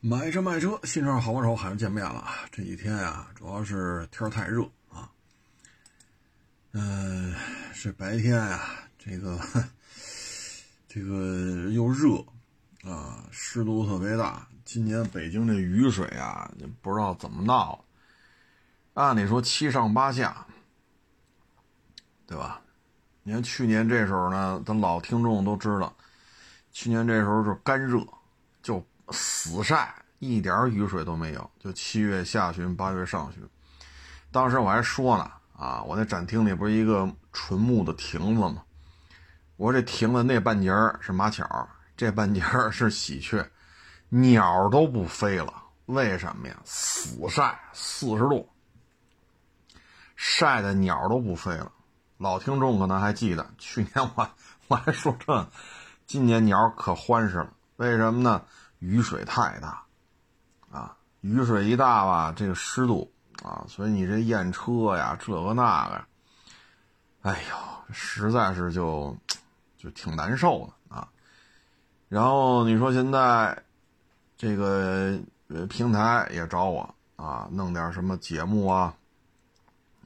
买车卖车，新车好帮手，还是见面了。这几天呀，主要是天太热啊。嗯，这白天呀，这个这个又热啊，湿度特别大。今年北京这雨水啊，不知道怎么闹。按理说七上八下，对吧？你看去年这时候呢，咱老听众都知道，去年这时候是干热。死晒，一点雨水都没有。就七月下旬、八月上旬，当时我还说呢，啊，我那展厅里不是一个纯木的亭子吗？我这亭子那半截是马巧，这半截是喜鹊，鸟都不飞了。为什么呀？死晒，四十度，晒的鸟都不飞了。老听众可能还记得，去年我我还说这，今年鸟可欢实了。为什么呢？雨水太大，啊，雨水一大吧，这个湿度啊，所以你这验车呀，这个那个，哎呦，实在是就就挺难受的啊。然后你说现在这个平台也找我啊，弄点什么节目啊，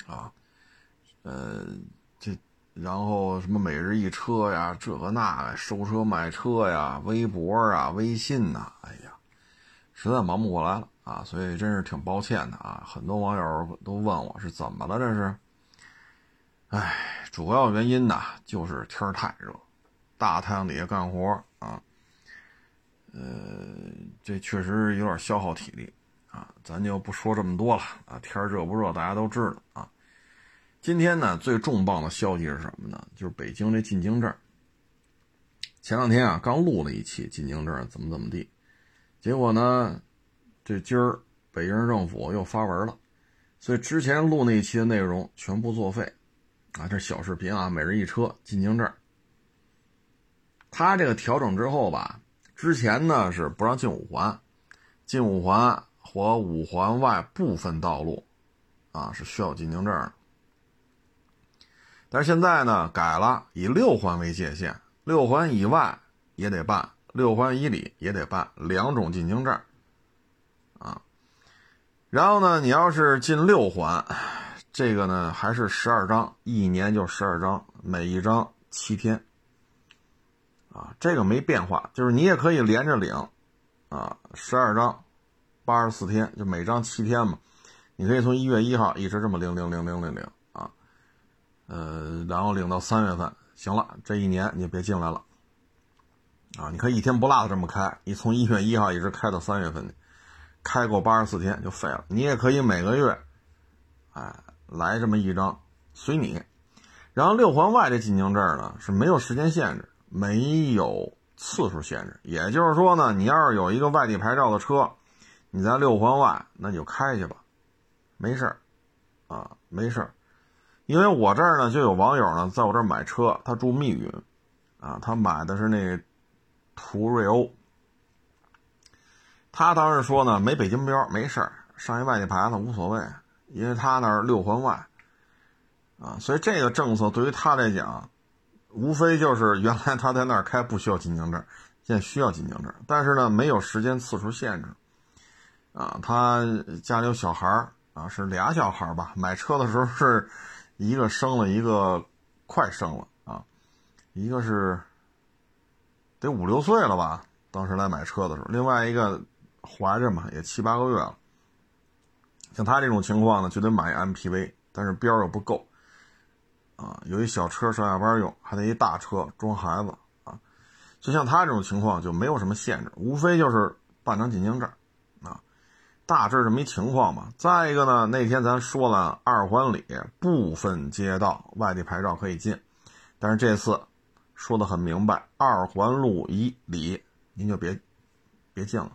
啊，呃。然后什么每日一车呀，这个那个收车卖车呀，微博啊，微信呐，哎呀，实在忙不过来了啊，所以真是挺抱歉的啊。很多网友都问我是怎么了，这是，哎，主要原因呢就是天太热，大太阳底下干活啊，呃，这确实有点消耗体力啊，咱就不说这么多了啊，天热不热大家都知道啊。今天呢，最重磅的消息是什么呢？就是北京这进京证。前两天啊，刚录了一期进京证怎么怎么地，结果呢，这今儿北京市政府又发文了，所以之前录那一期的内容全部作废。啊，这小视频啊，每人一车进京证。他这个调整之后吧，之前呢是不让进五环，进五环或五环外部分道路，啊是需要进京证的。但是现在呢，改了，以六环为界限，六环以外也得办，六环以里也得办两种进京证，啊，然后呢，你要是进六环，这个呢还是十二张，一年就十二张，每一张七天，啊，这个没变化，就是你也可以连着领，啊，十二张，八十四天，就每张七天嘛，你可以从一月一号一直这么领领领领领领。呃，然后领到三月份，行了，这一年你就别进来了，啊，你可以一天不落的这么开，你从一月一号一直开到三月份，开够八十四天就废了。你也可以每个月，哎，来这么一张，随你。然后六环外这进京证呢是没有时间限制，没有次数限制，也就是说呢，你要是有一个外地牌照的车，你在六环外那你就开去吧，没事儿，啊，没事儿。因为我这儿呢就有网友呢在我这儿买车，他住密云，啊，他买的是那途锐欧，他当时说呢没北京标没事儿，上一外地牌子无所谓，因为他那儿六环外，啊，所以这个政策对于他来讲，无非就是原来他在那儿开不需要进京证，现在需要进京证，但是呢没有时间次数限制，啊，他家里有小孩儿啊，是俩小孩儿吧，买车的时候是。一个生了一个，快生了啊，一个是得五六岁了吧？当时来买车的时候，另外一个怀着嘛，也七八个月了。像他这种情况呢，就得买 MPV，但是标又不够啊。有一小车上下班用，还得一大车装孩子啊。就像他这种情况，就没有什么限制，无非就是办张进京证。大致这么一情况吧。再一个呢，那天咱说了，二环里部分街道外地牌照可以进，但是这次说的很明白，二环路以里您就别别进了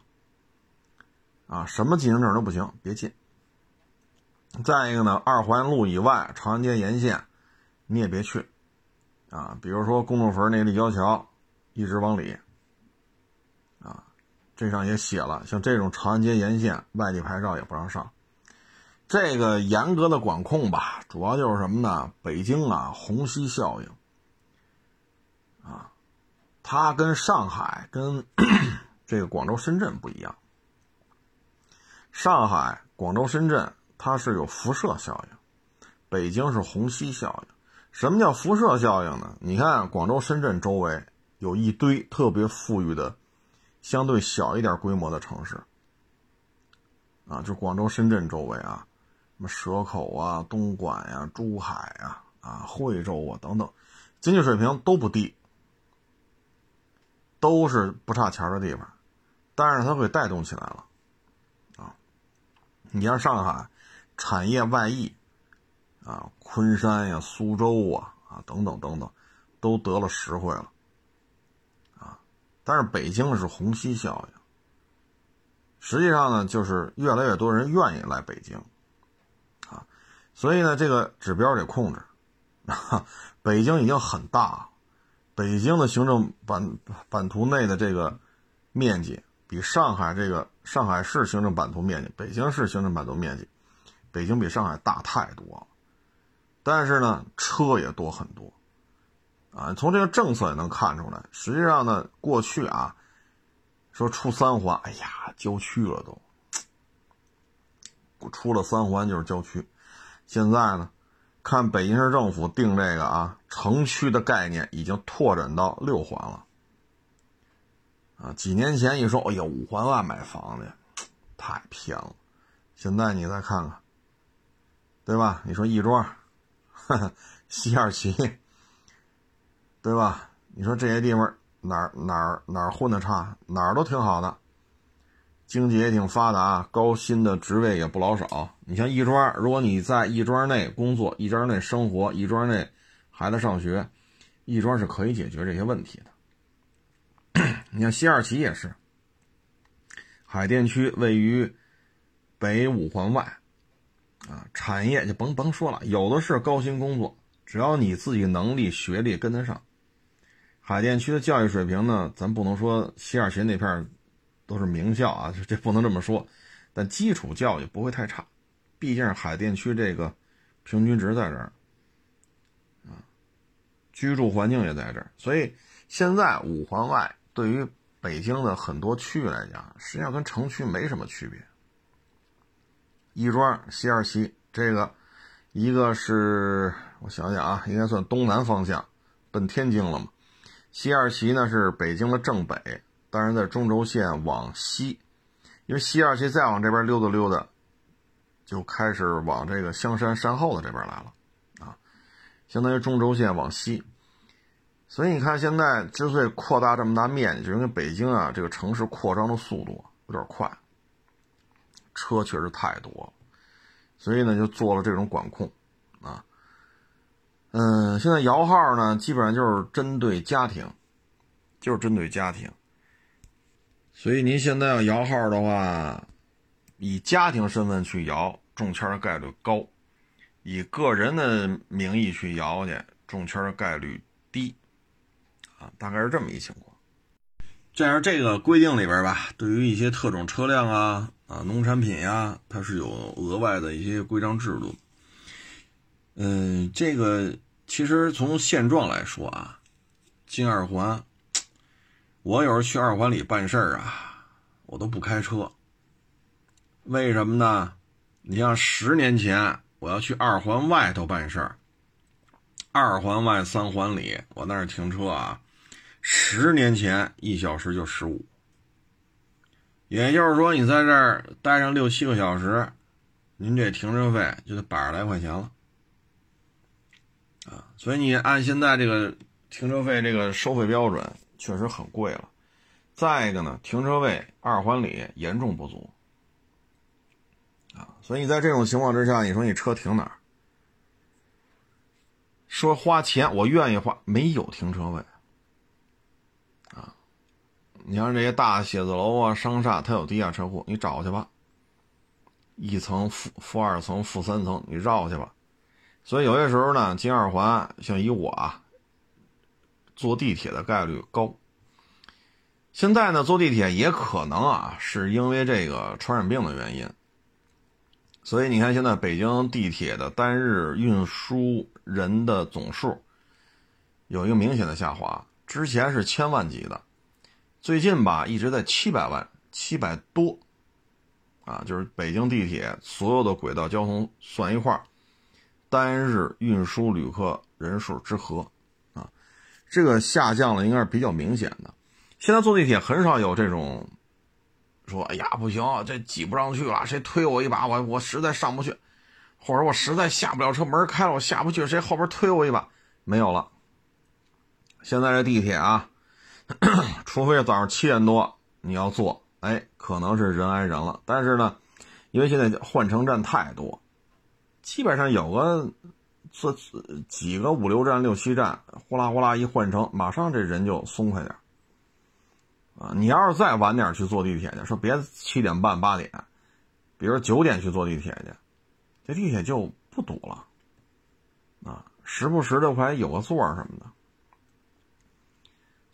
啊，什么进行证都不行，别进。再一个呢，二环路以外，长安街沿线你也别去啊，比如说公主坟那立交桥，一直往里。这上也写了，像这种长安街沿线外地牌照也不让上。这个严格的管控吧，主要就是什么呢？北京啊，虹吸效应啊，它跟上海、跟 这个广州、深圳不一样上海、广州、深圳它是有辐射效应，北京是虹吸效应。什么叫辐射效应呢？你看广州、深圳周围有一堆特别富裕的、相对小一点规模的城市，啊，就广州、深圳周围啊，什么蛇口啊、东莞呀、珠海啊、啊惠州啊等等，经济水平都不低，都是不差钱的地方，但是它会带动起来了，啊，你像上海产业外溢。啊，昆山呀、苏州啊、啊等等等等，都得了实惠了。但是北京是虹吸效应。实际上呢，就是越来越多人愿意来北京，啊，所以呢，这个指标得控制。北京已经很大，北京的行政版版图内的这个面积，比上海这个上海市行政版图面积、北京市行政版图面积，北京比上海大太多了。但是呢，车也多很多，啊，从这个政策也能看出来。实际上呢，过去啊，说出三环，哎呀，郊区了都，出了三环就是郊区。现在呢，看北京市政府定这个啊，城区的概念已经拓展到六环了。啊，几年前一说，哎呀，五环外买房子，太偏了。现在你再看看，对吧？你说亦庄。西二旗，对吧？你说这些地方哪儿哪儿哪儿混的差，哪儿都挺好的，经济也挺发达，高薪的职位也不老少。你像亦庄，如果你在亦庄内工作、亦庄内生活、亦庄内孩子上学，亦庄是可以解决这些问题的。你像西二旗也是，海淀区位于北五环外。啊，产业就甭甭说了，有的是高薪工作，只要你自己能力、学历跟得上。海淀区的教育水平呢，咱不能说西二旗那片都是名校啊，这不能这么说，但基础教育不会太差，毕竟海淀区这个平均值在这儿，啊，居住环境也在这儿，所以现在五环外对于北京的很多区域来讲，实际上跟城区没什么区别。亦庄、西二旗，这个一个是我想想啊，应该算东南方向，奔天津了嘛。西二旗呢是北京的正北，但是在中轴线往西，因为西二旗再往这边溜达溜达，就开始往这个香山山后的这边来了啊，相当于中轴线往西。所以你看，现在之所以扩大这么大面积，就是因为北京啊这个城市扩张的速度有点快。车确实太多，所以呢就做了这种管控，嗯，现在摇号呢基本上就是针对家庭，就是针对家庭，所以您现在要摇号的话，以家庭身份去摇中签的概率高，以个人的名义去摇去中签的概率低，啊，大概是这么一情况。这样这个规定里边吧，对于一些特种车辆啊。啊，农产品呀，它是有额外的一些规章制度。嗯，这个其实从现状来说啊，进二环，我有时候去二环里办事儿啊，我都不开车。为什么呢？你像十年前我要去二环外头办事儿，二环外三环里我那儿停车啊，十年前一小时就十五。也就是说，你在这儿待上六七个小时，您这停车费就得百十来块钱了，啊，所以你按现在这个停车费这个收费标准，确实很贵了。再一个呢，停车位二环里严重不足，啊，所以在这种情况之下，你说你车停哪儿？说花钱，我愿意花，没有停车位。啊你像这些大写字楼啊、商厦，它有地下车库，你找去吧。一层、负负二层、负三层，你绕去吧。所以有些时候呢，进二环，像以我啊，坐地铁的概率高。现在呢，坐地铁也可能啊，是因为这个传染病的原因。所以你看，现在北京地铁的单日运输人的总数有一个明显的下滑，之前是千万级的。最近吧，一直在七百万，七百多，啊，就是北京地铁所有的轨道交通算一块儿，单日运输旅客人数之和，啊，这个下降了应该是比较明显的。现在坐地铁很少有这种说，哎呀不行，这挤不上去了，谁推我一把，我我实在上不去，或者我实在下不了车，门开了我下不去，谁后边推我一把？没有了。现在这地铁啊，除非早上七点多你要坐。哎，可能是人挨人了，但是呢，因为现在换乘站太多，基本上有个坐几个五六站、六七站，呼啦呼啦一换乘，马上这人就松快点啊。你要是再晚点去坐地铁去，说别七点半、八点，比如九点去坐地铁去，这地铁就不堵了啊，时不时的还有个座什么的。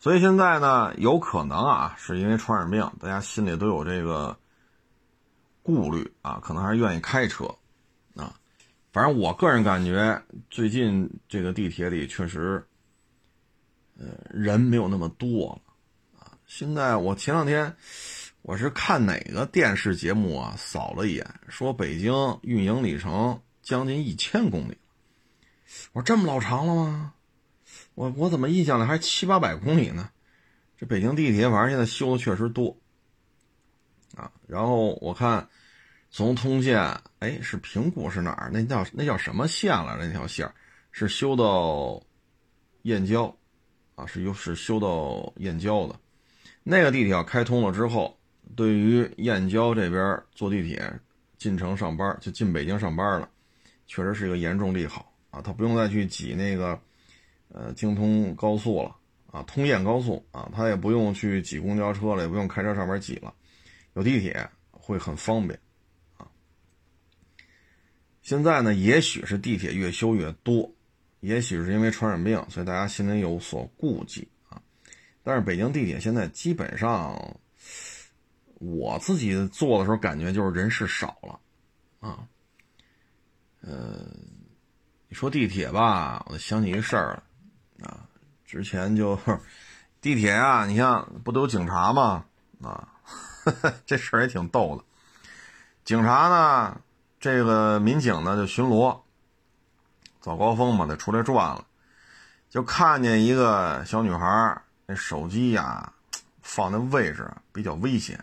所以现在呢，有可能啊，是因为传染病，大家心里都有这个顾虑啊，可能还是愿意开车。反正我个人感觉，最近这个地铁里确实，呃，人没有那么多了啊。现在我前两天我是看哪个电视节目啊，扫了一眼，说北京运营里程将近一千公里，我说这么老长了吗？我我怎么印象里还七八百公里呢？这北京地铁反正现在修的确实多啊。然后我看从通县，哎，是平谷是哪儿？那叫那叫什么线了？那条线是修到燕郊啊，是又是修到燕郊的。那个地铁要开通了之后，对于燕郊这边坐地铁进城上班，就进北京上班了，确实是一个严重利好啊。他不用再去挤那个。呃，京通高速了啊，通燕高速啊，他也不用去挤公交车了，也不用开车上面挤了，有地铁会很方便。现在呢，也许是地铁越修越多，也许是因为传染病，所以大家心里有所顾忌啊。但是北京地铁现在基本上，我自己坐的时候感觉就是人是少了啊。呃，你说地铁吧，我想起一事儿。啊，之前就 地铁啊，你像不都有警察吗？啊，这事儿也挺逗的。警察呢，这个民警呢就巡逻，早高峰嘛，得出来转了，就看见一个小女孩那手机呀放的位置比较危险。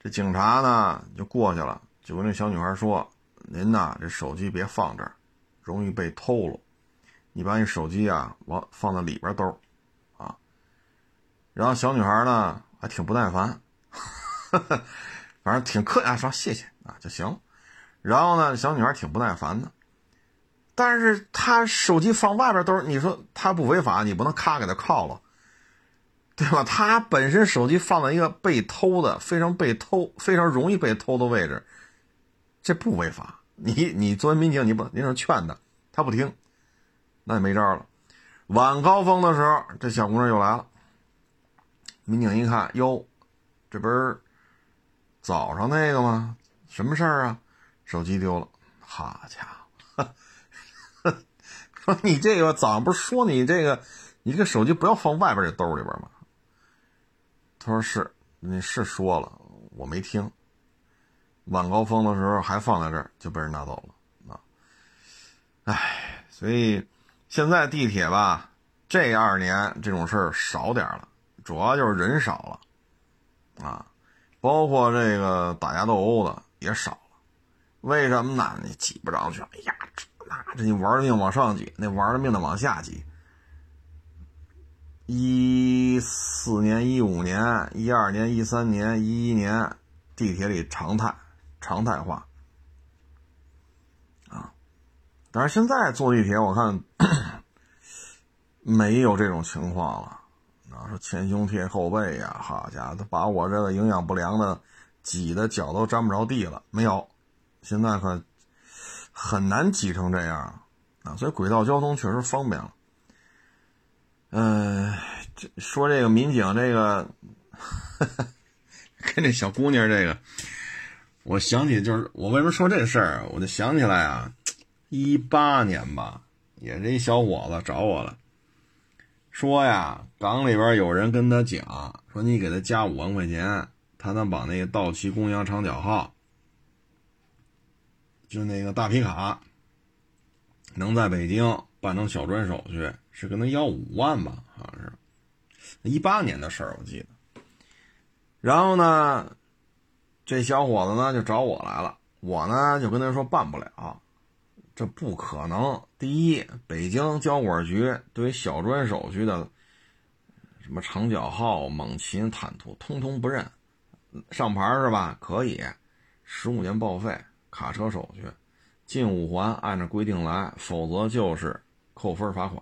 这警察呢就过去了，就跟那小女孩说：“您呐，这手机别放这儿，容易被偷了。”你把你手机啊往放在里边兜，啊，然后小女孩呢还挺不耐烦，反正挺客气，说谢谢啊就行。然后呢，小女孩挺不耐烦的，但是她手机放外边兜，你说她不违法，你不能咔给她铐了，对吧？她本身手机放在一个被偷的、非常被偷、非常容易被偷的位置，这不违法。你你作为民警，你不，你说劝她，她不听。那也没招了。晚高峰的时候，这小姑娘又来了。民警一看，哟，这不是早上那个吗？什么事儿啊？手机丢了。好家伙！说 你这个早上不是说你这个，你这个手机不要放外边这兜里边吗？他说是，你是说了，我没听。晚高峰的时候还放在这儿，就被人拿走了。啊，哎，所以。现在地铁吧，这二年这种事儿少点了，主要就是人少了，啊，包括这个打架斗殴的也少。为什么呢？你挤不上去，哎呀，这那这你玩命往上挤，那玩命的往下挤。一四年、一五年、一二年、一三年、一一年，地铁里常态常态化啊。但是现在坐地铁，我看 没有这种情况了。啊，说前胸贴后背呀，好家伙，把我这个营养不良的挤的脚都沾不着地了。没有，现在可很难挤成这样啊。所以轨道交通确实方便了。嗯，这说这个民警这个 跟这小姑娘这个，我想起就是我为什么说这事儿，我就想起来啊。一八年吧，也是一小伙子找我了，说呀，港里边有人跟他讲，说你给他加五万块钱，他能把那个到期公交长角号就那个大皮卡，能在北京办成小专手续，是跟他要五万吧？好像是一八年的事儿，我记得。然后呢，这小伙子呢就找我来了，我呢就跟他说办不了，这不可能。第一，北京交管局对于小专手续的什么长角号、猛禽、坦途，通通不认。上牌是吧？可以，十五年报废，卡车手续，进五环按照规定来，否则就是扣分罚款。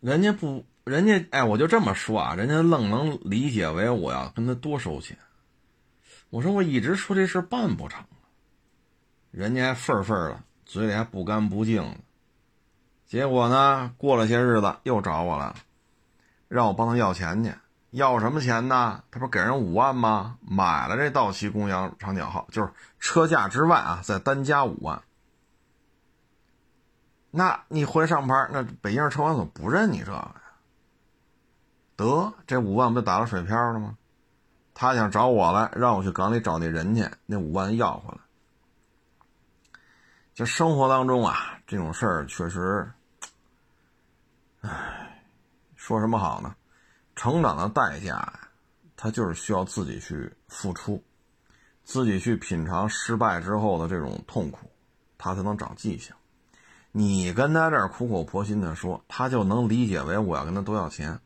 人家不，人家哎，我就这么说啊，人家愣能理解为我要跟他多收钱。我说我一直说这事办不成，人家还愤愤的，嘴里还不干不净的。结果呢，过了些日子又找我了，让我帮他要钱去。要什么钱呢？他不给人五万吗？买了这道奇公羊长角号，就是车价之外啊，再单加五万。那你回来上牌，那北京车管所不认你这个呀？得，这五万不就打了水漂了吗？他想找我来，让我去港里找那人去，那五万要回来。就生活当中啊，这种事儿确实，唉，说什么好呢？成长的代价，他就是需要自己去付出，自己去品尝失败之后的这种痛苦，他才能长记性。你跟他这儿苦口婆心的说，他就能理解为我要跟他多要钱。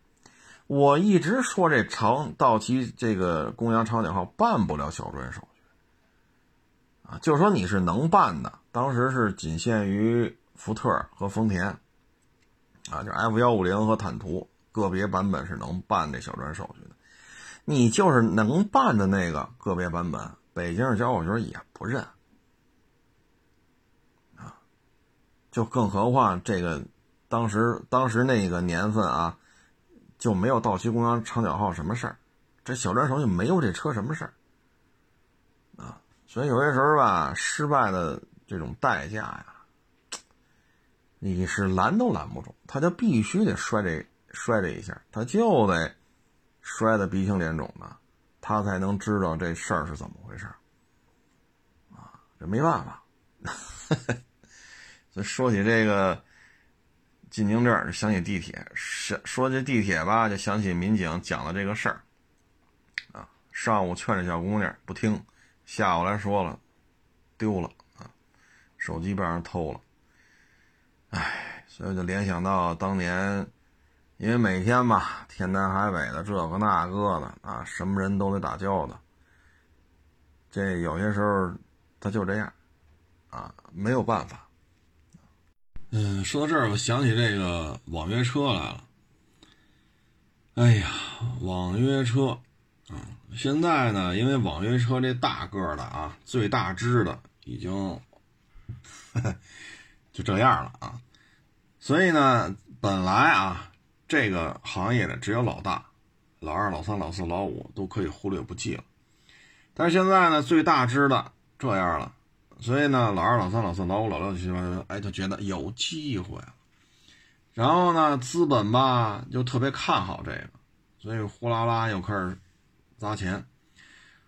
我一直说这长到期这个公羊长角号办不了小专手续啊，就说你是能办的，当时是仅限于福特和丰田啊，就 F 幺五零和坦途。个别版本是能办这小专手续的，你就是能办的那个个别版本，北京市交管局也不认啊。就更何况这个当时当时那个年份啊，就没有到期公羊长角号什么事儿，这小专手续没有这车什么事儿啊。所以有些时候吧，失败的这种代价呀，你是拦都拦不住，他就必须得摔这。摔这一下，他就得摔得鼻青脸肿的，他才能知道这事儿是怎么回事啊，这没办法。所 以说起这个进京证，就想起地铁；说说起地铁吧，就想起民警讲的这个事儿啊。上午劝这小姑娘不听，下午来说了，丢了啊，手机被人偷了。哎，所以就联想到当年。因为每天吧，天南海北的，这个那个的啊，什么人都得打交道。这有些时候他就这样，啊，没有办法。嗯，说到这儿，我想起这个网约车来了。哎呀，网约车啊，现在呢，因为网约车这大个的啊，最大只的已经 就这样了啊，所以呢，本来啊。这个行业的只有老大，老二、老三、老四、老五都可以忽略不计了。但是现在呢，最大只的这样了，所以呢，老二、老三、老四、老五、老六、七、八、九，哎，就觉得有机会了。然后呢，资本吧就特别看好这个，所以呼啦啦又开始砸钱，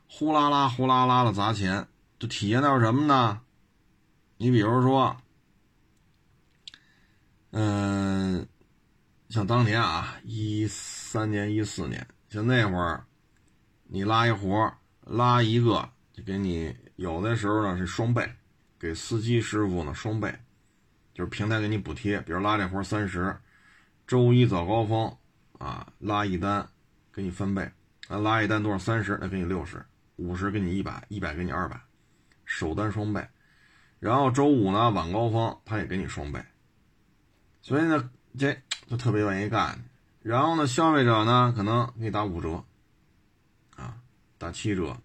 呼啦啦、呼啦啦的砸钱，就体现到什么呢？你比如说，嗯。像当年啊，一三年、一四年，像那会儿，你拉一活拉一个就给你，有的时候呢是双倍，给司机师傅呢双倍，就是平台给你补贴，比如拉这活三十，周一早高峰啊拉一单给你翻倍，啊拉一单多少三十，那给你六十五十给你一百，一百给你二百，首单双倍，然后周五呢晚高峰他也给你双倍，所以呢这。就特别愿意干，然后呢，消费者呢可能给你打五折，啊，打七折，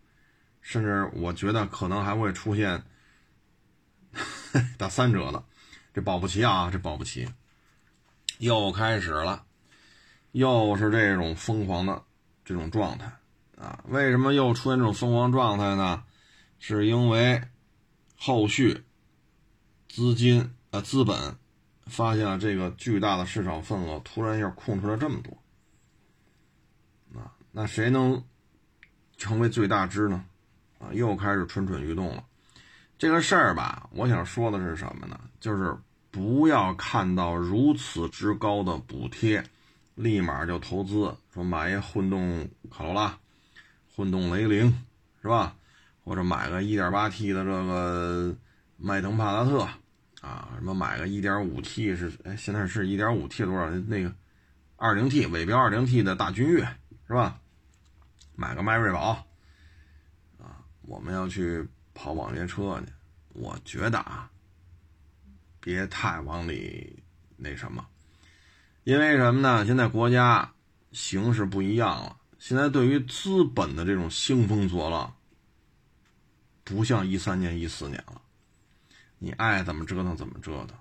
甚至我觉得可能还会出现 打三折的，这保不齐啊，这保不齐，又开始了，又是这种疯狂的这种状态啊！为什么又出现这种疯狂状态呢？是因为后续资金啊资本。发现了这个巨大的市场份额，突然一下空出来这么多，啊，那谁能成为最大支呢？啊，又开始蠢蠢欲动了。这个事儿吧，我想说的是什么呢？就是不要看到如此之高的补贴，立马就投资，说买一混动卡罗拉、混动雷凌，是吧？或者买个 1.8T 的这个迈腾帕萨特，啊，什么买个 1.5T 是，哎，现在是 1.5T 多少？那个 20T 尾标 20T 的大君越，是吧？买个迈锐宝，啊，我们要去。跑网约车去，我觉得啊，别太往里那什么，因为什么呢？现在国家形势不一样了，现在对于资本的这种兴风作浪，不像一三年、一四年了，你爱怎么折腾怎么折腾。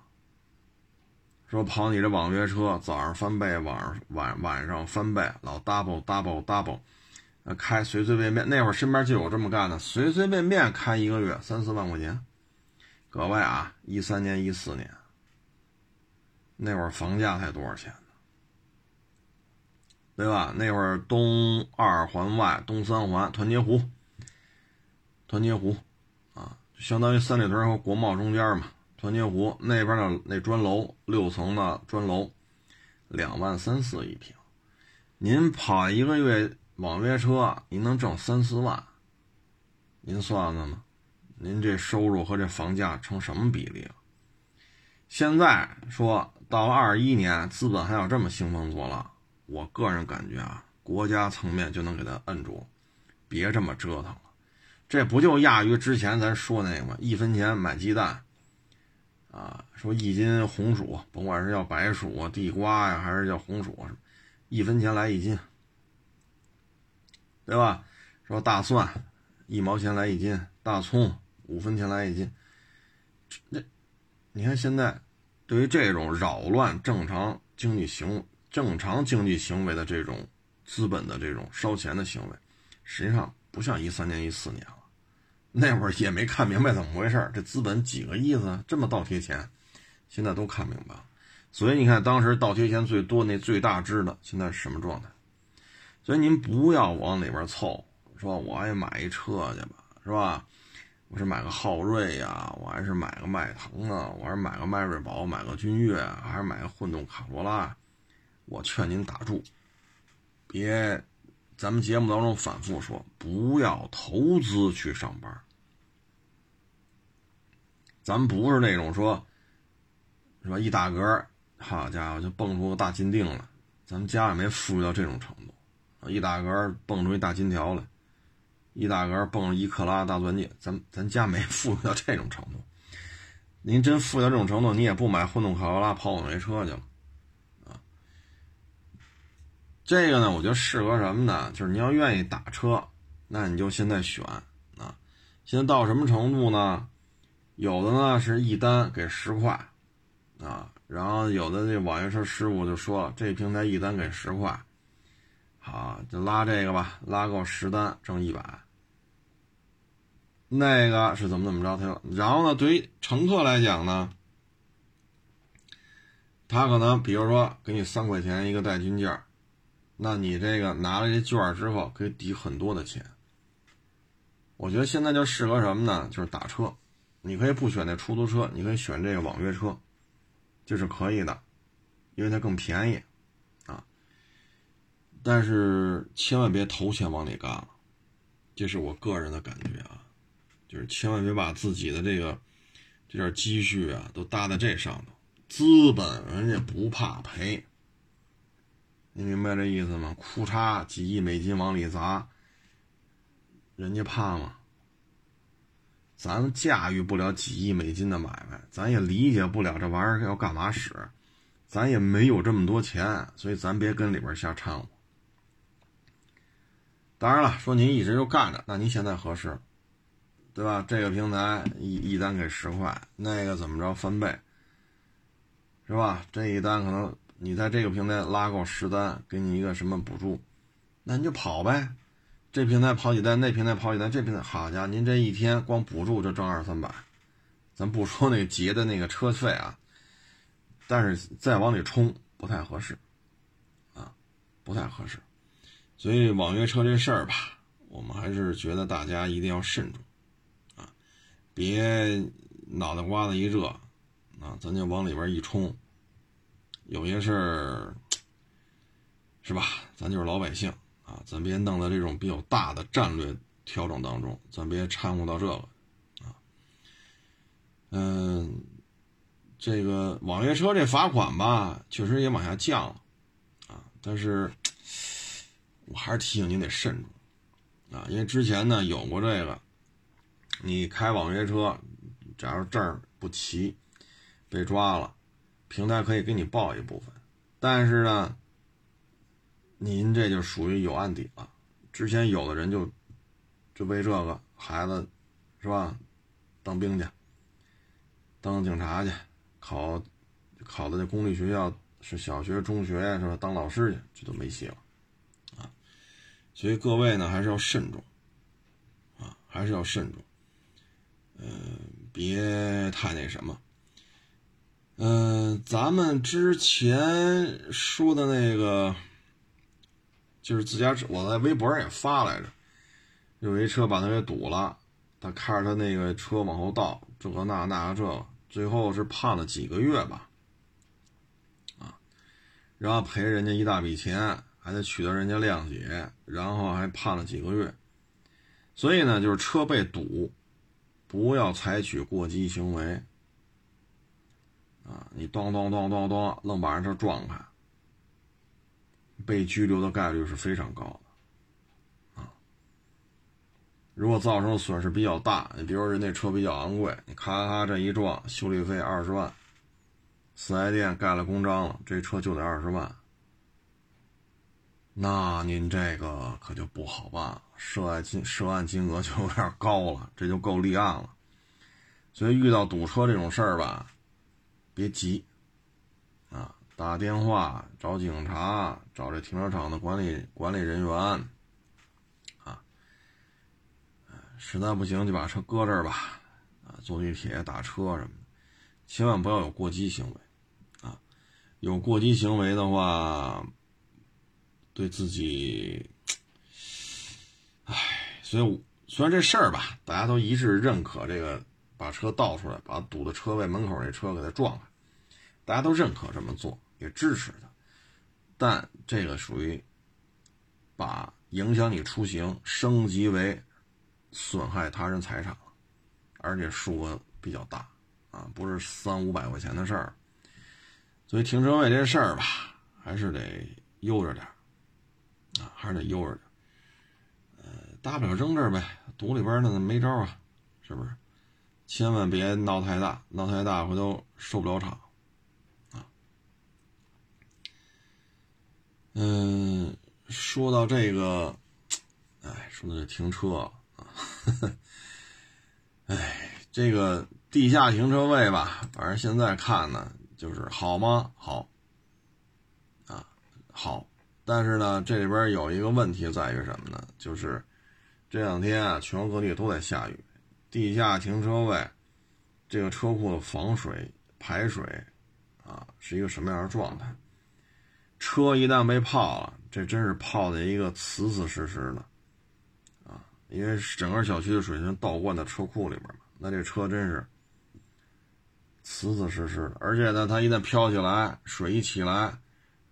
说跑你这网约车，早上翻倍，晚上晚晚上翻倍，老 double double double。开随随便便，那会儿身边就有这么干的，随随便便开一个月三四万块钱。各位啊，一三年、一四年，那会儿房价才多少钱呢？对吧？那会儿东二环外、东三环、团结湖、团结湖，相当于三里屯和国贸中间嘛。团结湖那边的那砖楼，六层的砖楼，两万三四一平。您跑一个月。网约车，您能挣三四万？您算算吧，您这收入和这房价成什么比例了？现在说到了二一年，资本还要这么兴风作浪，我个人感觉啊，国家层面就能给他摁住，别这么折腾。这不就亚于之前咱说那个吗？一分钱买鸡蛋，啊，说一斤红薯，甭管是要白薯、地瓜呀，还是叫红薯，一分钱来一斤。对吧？说大蒜一毛钱来一斤，大葱五分钱来一斤。那你看现在，对于这种扰乱正常经济行正常经济行为的这种资本的这种烧钱的行为，实际上不像一三年一四年了。那会儿也没看明白怎么回事这资本几个意思这么倒贴钱，现在都看明白了。所以你看当时倒贴钱最多那最大支的，现在是什么状态？所以您不要往里边凑，说我也买一车去吧，是吧？我是买个昊锐呀，我还是买个迈腾啊，我还是买个迈锐宝，买个君越，还是买个混动卡罗拉？我劝您打住，别，咱们节目当中反复说，不要投资去上班。咱不是那种说，是吧？一打嗝，好家伙就蹦出个大金锭来，咱们家也没富裕到这种程度。一打嗝蹦出一大金条来，一打嗝蹦一克拉大钻戒，咱咱家没富裕到这种程度。您真富裕到这种程度，你也不买混动卡罗拉跑网约车去了，这个呢，我觉得适合什么呢？就是你要愿意打车，那你就现在选啊。现在到什么程度呢？有的呢是一单给十块，啊，然后有的这网约车师傅就说这平台一单给十块。好，就拉这个吧，拉够十单挣一百。那个是怎么怎么着？他然后呢？对于乘客来讲呢，他可能比如说给你三块钱一个代金券，那你这个拿了这券之后可以抵很多的钱。我觉得现在就适合什么呢？就是打车，你可以不选那出租车，你可以选这个网约车，这是可以的，因为它更便宜啊。但是千万别投钱往里干了，这是我个人的感觉啊，就是千万别把自己的这个这点积蓄啊都搭在这上头。资本人家不怕赔，你明白这意思吗？库嚓几亿美金往里砸，人家怕吗？咱驾驭不了几亿美金的买卖，咱也理解不了这玩意儿要干嘛使，咱也没有这么多钱，所以咱别跟里边瞎掺和。当然了，说您一直就干着，那您现在合适，对吧？这个平台一一单给十块，那个怎么着翻倍，是吧？这一单可能你在这个平台拉够十单，给你一个什么补助，那你就跑呗。这平台跑几单，那平台跑几单，这平台好家伙，您这一天光补助就挣二三百，咱不说那结的那个车费啊，但是再往里冲不太合适，啊，不太合适。所以网约车这事儿吧，我们还是觉得大家一定要慎重啊，别脑袋瓜子一热啊，咱就往里边一冲。有些事儿是吧？咱就是老百姓啊，咱别弄到这种比较大的战略调整当中，咱别掺和到这个啊。嗯，这个网约车这罚款吧，确实也往下降了啊，但是我还是提醒您得慎重啊，因为之前呢有过这个，你开网约车，假如证不齐，被抓了。平台可以给你报一部分，但是呢，您这就属于有案底了。之前有的人就就为这个孩子，是吧？当兵去，当警察去，考考的这公立学校是小学、中学是吧？当老师去，这都没戏了啊！所以各位呢，还是要慎重啊，还是要慎重，嗯，别太那什么。嗯，咱们之前说的那个，就是自家，我在微博上也发来着，有一车把他给堵了，他开着他那个车往后倒，这个那那这，最后是判了几个月吧，啊，然后赔人家一大笔钱，还得取得人家谅解，然后还判了几个月，所以呢，就是车被堵，不要采取过激行为。啊，你咚咚咚咚咚，愣把人车撞开，被拘留的概率是非常高的，啊，如果造成损失比较大，你比如说人那车比较昂贵，你咔咔这一撞，修理费二十万，四 S 店盖了公章了，这车就得二十万，那您这个可就不好办了，涉案金涉案金额就有点高了，这就够立案了，所以遇到堵车这种事儿吧。别急，啊，打电话找警察，找这停车场的管理管理人员，啊，实在不行就把车搁这儿吧，啊，坐地铁、打车什么的，千万不要有过激行为，啊，有过激行为的话，对自己，唉，所以虽然这事儿吧，大家都一致认可这个。把车倒出来，把堵在车位门口那车给它撞开，大家都认可这么做，也支持他。但这个属于把影响你出行升级为损害他人财产了，而且数额比较大啊，不是三五百块钱的事儿。所以停车位这事儿吧，还是得悠着点啊，还是得悠着点呃，大不了扔这儿呗，堵里边那没招啊，是不是？千万别闹太大，闹太大回头收不了场，嗯，说到这个，哎，说到这停车啊，哎，这个地下停车位吧，反正现在看呢，就是好吗？好，啊，好，但是呢，这里边有一个问题在于什么呢？就是这两天啊，全国各地都在下雨。地下停车位，这个车库的防水排水，啊，是一个什么样的状态？车一旦被泡了，这真是泡的一个瓷瓷实实的，啊，因为整个小区的水全倒灌在车库里边嘛，那这车真是瓷瓷实实的。而且呢，它一旦飘起来，水一起来，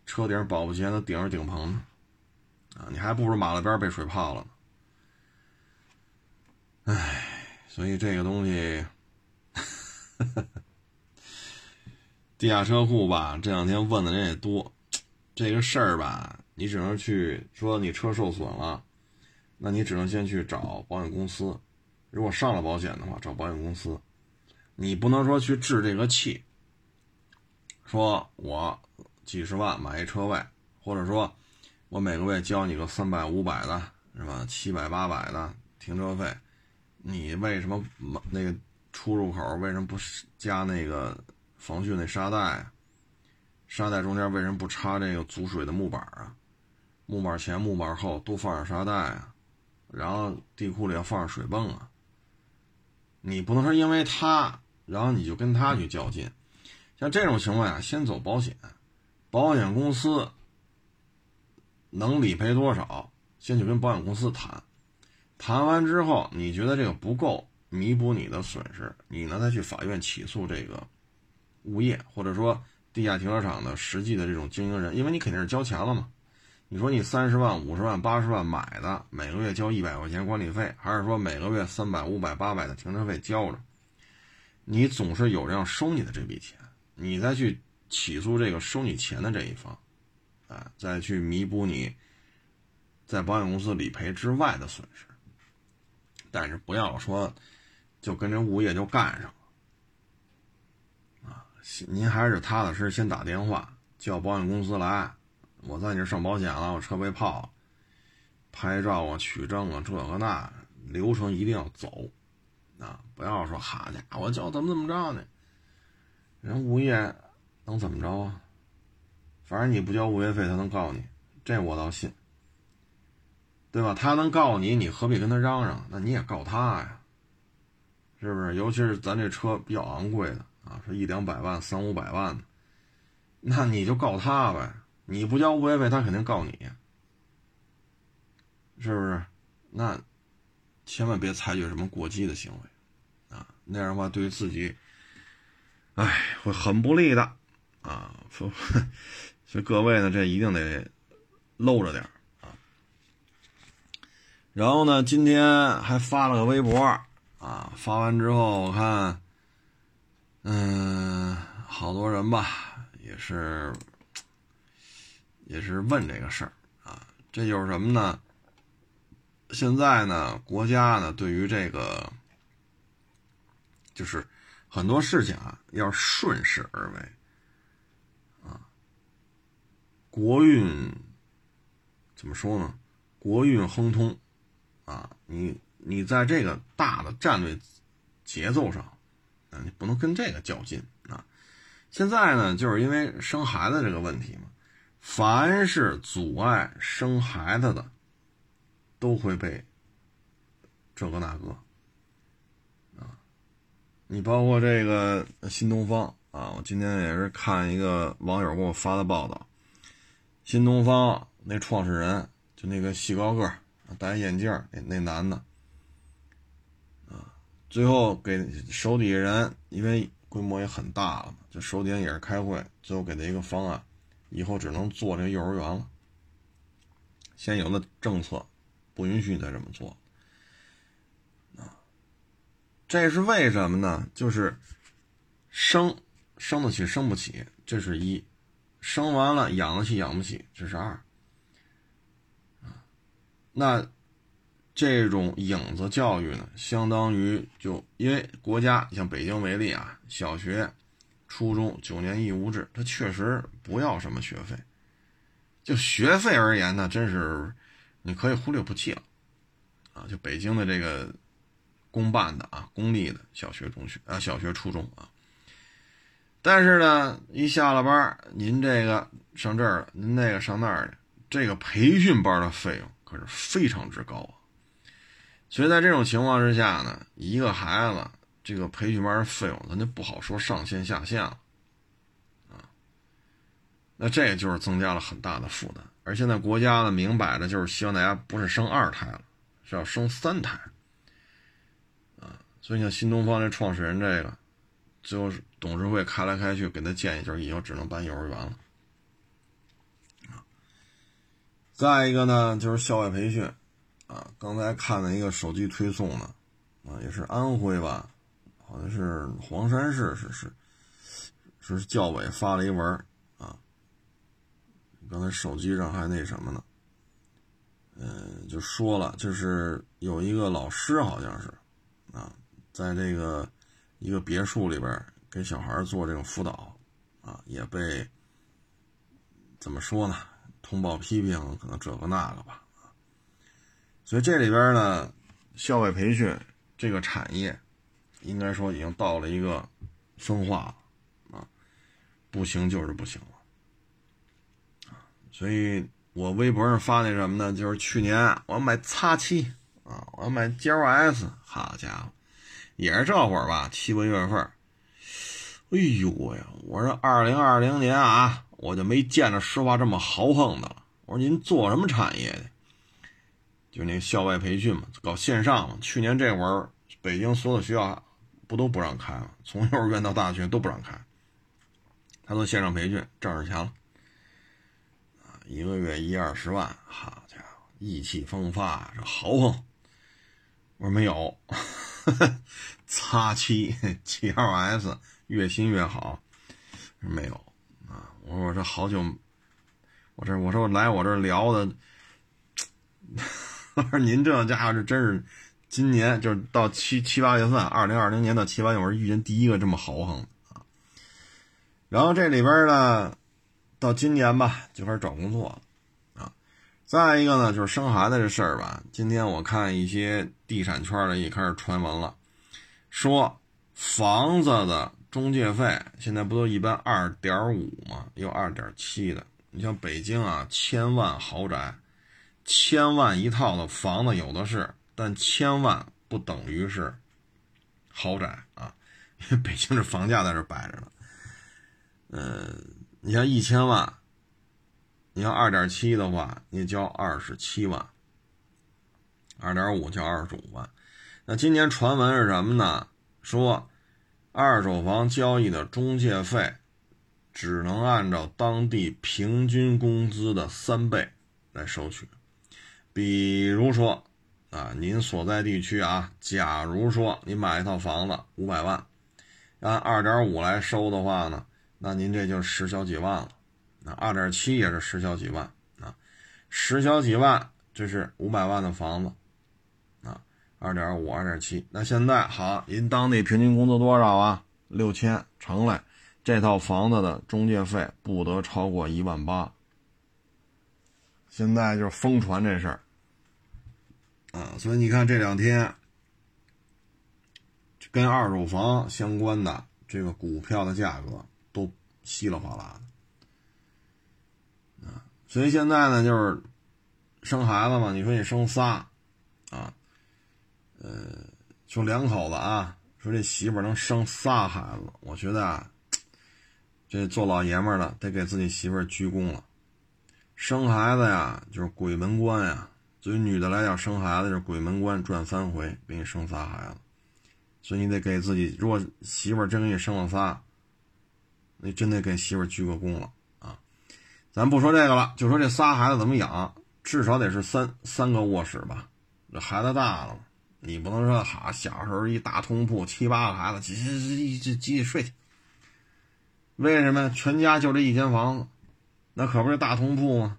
车顶保不齐能顶着顶棚呢，啊，你还不如马路边被水泡了呢。唉。所以这个东西，地下车库吧，这两天问的人也多。这个事儿吧，你只能去说你车受损了，那你只能先去找保险公司。如果上了保险的话，找保险公司。你不能说去治这个气，说我几十万买一车位，或者说我每个月交你个三百五百的，是吧？七百八百的停车费。你为什么那个出入口为什么不加那个防汛那沙袋啊？沙袋中间为什么不插这个阻水的木板啊？木板前木板后都放上沙袋啊？然后地库里要放上水泵啊？你不能说因为他，然后你就跟他去较劲。像这种情况下，先走保险，保险公司能理赔多少，先去跟保险公司谈。谈完之后，你觉得这个不够弥补你的损失，你呢再去法院起诉这个物业，或者说地下停车场的实际的这种经营人，因为你肯定是交钱了嘛。你说你三十万、五十万、八十万买的，每个月交一百块钱管理费，还是说每个月三百、五百、八百的停车费交着？你总是有人要收你的这笔钱，你再去起诉这个收你钱的这一方，啊，再去弥补你在保险公司理赔之外的损失。但是不要说就跟这物业就干上了，啊，您还是踏踏实实先打电话叫保险公司来。我在你这上保险了，我车被泡了，拍照啊、取证啊，这个那流程一定要走，啊，不要说好家伙，叫怎么怎么着呢？人物业能怎么着啊？反正你不交物业费，他能告你，这我倒信，对吧？他能告你，你何必跟他嚷嚷？那你也告他呀，是不是？尤其是咱这车比较昂贵的啊，说一两百万、三五百万的，那你就告他呗。你不交物业费，他肯定告你，是不是？那千万别采取什么过激的行为啊！那样的话，对自己，哎，会很不利的啊！所以各位呢，这一定得搂着点。然后呢，今天还发了个微博啊，发完之后我看，嗯，好多人吧，也是。也是问这个事儿啊，这就是什么呢？现在呢，国家呢对于这个，就是很多事情啊，要顺势而为啊。国运怎么说呢？国运亨通啊，你你在这个大的战略节奏上啊，你不能跟这个较劲啊。现在呢，就是因为生孩子这个问题嘛。凡是阻碍生孩子的，都会被这个那个啊！你包括这个新东方啊，我今天也是看一个网友给我发的报道，新东方那创始人就那个细高个戴眼镜那那男的啊，最后给手底下人，因为规模也很大了嘛，就手底下也是开会，最后给他一个方案。以后只能做这幼儿园了。现有的政策不允许你再这么做啊。这是为什么呢？就是生生得起生不起，这是一；生完了养得起养不起，这是二。那这种影子教育呢，相当于就因为国家像北京为例啊，小学。初中九年义务制，它确实不要什么学费。就学费而言呢，真是你可以忽略不计了啊！就北京的这个公办的啊，公立的小学、中学啊，小学、初中啊。但是呢，一下了班，您这个上这儿了，您那个上那儿的，这个培训班的费用可是非常之高啊。所以在这种情况之下呢，一个孩子。这个培训班的费用，咱就不好说上线下线了，啊，那这就是增加了很大的负担。而现在国家呢，明摆着就是希望大家不是生二胎了，是要生三胎，啊，所以像新东方这创始人这个，最后董事会开来开去，给他建议就是以后只能办幼儿园了，啊，再一个呢就是校外培训，啊，刚才看了一个手机推送呢，啊，也是安徽吧。好像是黄山市是是是教委发了一文啊，刚才手机上还那什么呢，嗯，就说了，就是有一个老师好像是啊，在这个一个别墅里边给小孩做这种辅导啊，也被怎么说呢？通报批评，可能这个那个吧，所以这里边呢，校外培训这个产业。应该说已经到了一个分化了啊，不行就是不行了啊，所以我微博上发那什么呢？就是去年我买叉七啊，我买 G L S，好家伙，也是这会儿吧，七八月份哎呦喂，我说二零二零年啊，我就没见着实话这么豪横的了。我说您做什么产业的？就那校外培训嘛，搞线上嘛。去年这会儿，北京所有学校不都不让开吗？从幼儿园到大学都不让开。他做线上培训挣着钱了，啊，一个月一二十万，好家伙，意气风发，这豪横。我说没有，擦七七 L S，越新越好，没有。我说我这好久，我这我说来我这聊的，我说您这家伙这真是，今年就是到七七八月份，二零二零年到七八月，我是遇见第一个这么豪横的啊。然后这里边呢，到今年吧就开始找工作了，啊，再一个呢就是生孩子这事儿吧。今天我看一些地产圈的也开始传闻了，说房子的中介费现在不都一般二点五吗？有二点七的。你像北京啊，千万豪宅，千万一套的房子有的是，但千万不等于是豪宅啊，因为北京这房价在这摆着呢。嗯，你像一千万，你要二点七的话，你交二十七万；二点五交二十五万。那今年传闻是什么呢？说二手房交易的中介费只能按照当地平均工资的三倍来收取。比如说啊，您所在地区啊，假如说你买一套房子五百万，按二点五来收的话呢？那您这就十小几万了，那二点七也是十小几万啊，十小几万这是五百万的房子，二点五二点七，那现在好，您当地平均工资多少啊？六千，成嘞，这套房子的中介费不得超过一万八。现在就是疯传这事儿，啊，所以你看这两天跟二手房相关的这个股票的价格都。稀里哗啦的，啊，所以现在呢，就是生孩子嘛，你说你生仨，啊，呃，就两口子啊，说这媳妇能生仨孩子，我觉得啊，这做老爷们的得给自己媳妇鞠躬了。生孩子呀，就是鬼门关呀。对于女的来讲，生孩子就是鬼门关转三回，给你生仨孩子，所以你得给自己，如果媳妇真给你生了仨。你真得给媳妇鞠个躬了啊！咱不说这个了，就说这仨孩子怎么养，至少得是三三个卧室吧。这孩子大了，你不能说哈小时候一大通铺七八个孩子，挤挤挤挤挤睡去。为什么全家就这一间房子，那可不是大通铺吗？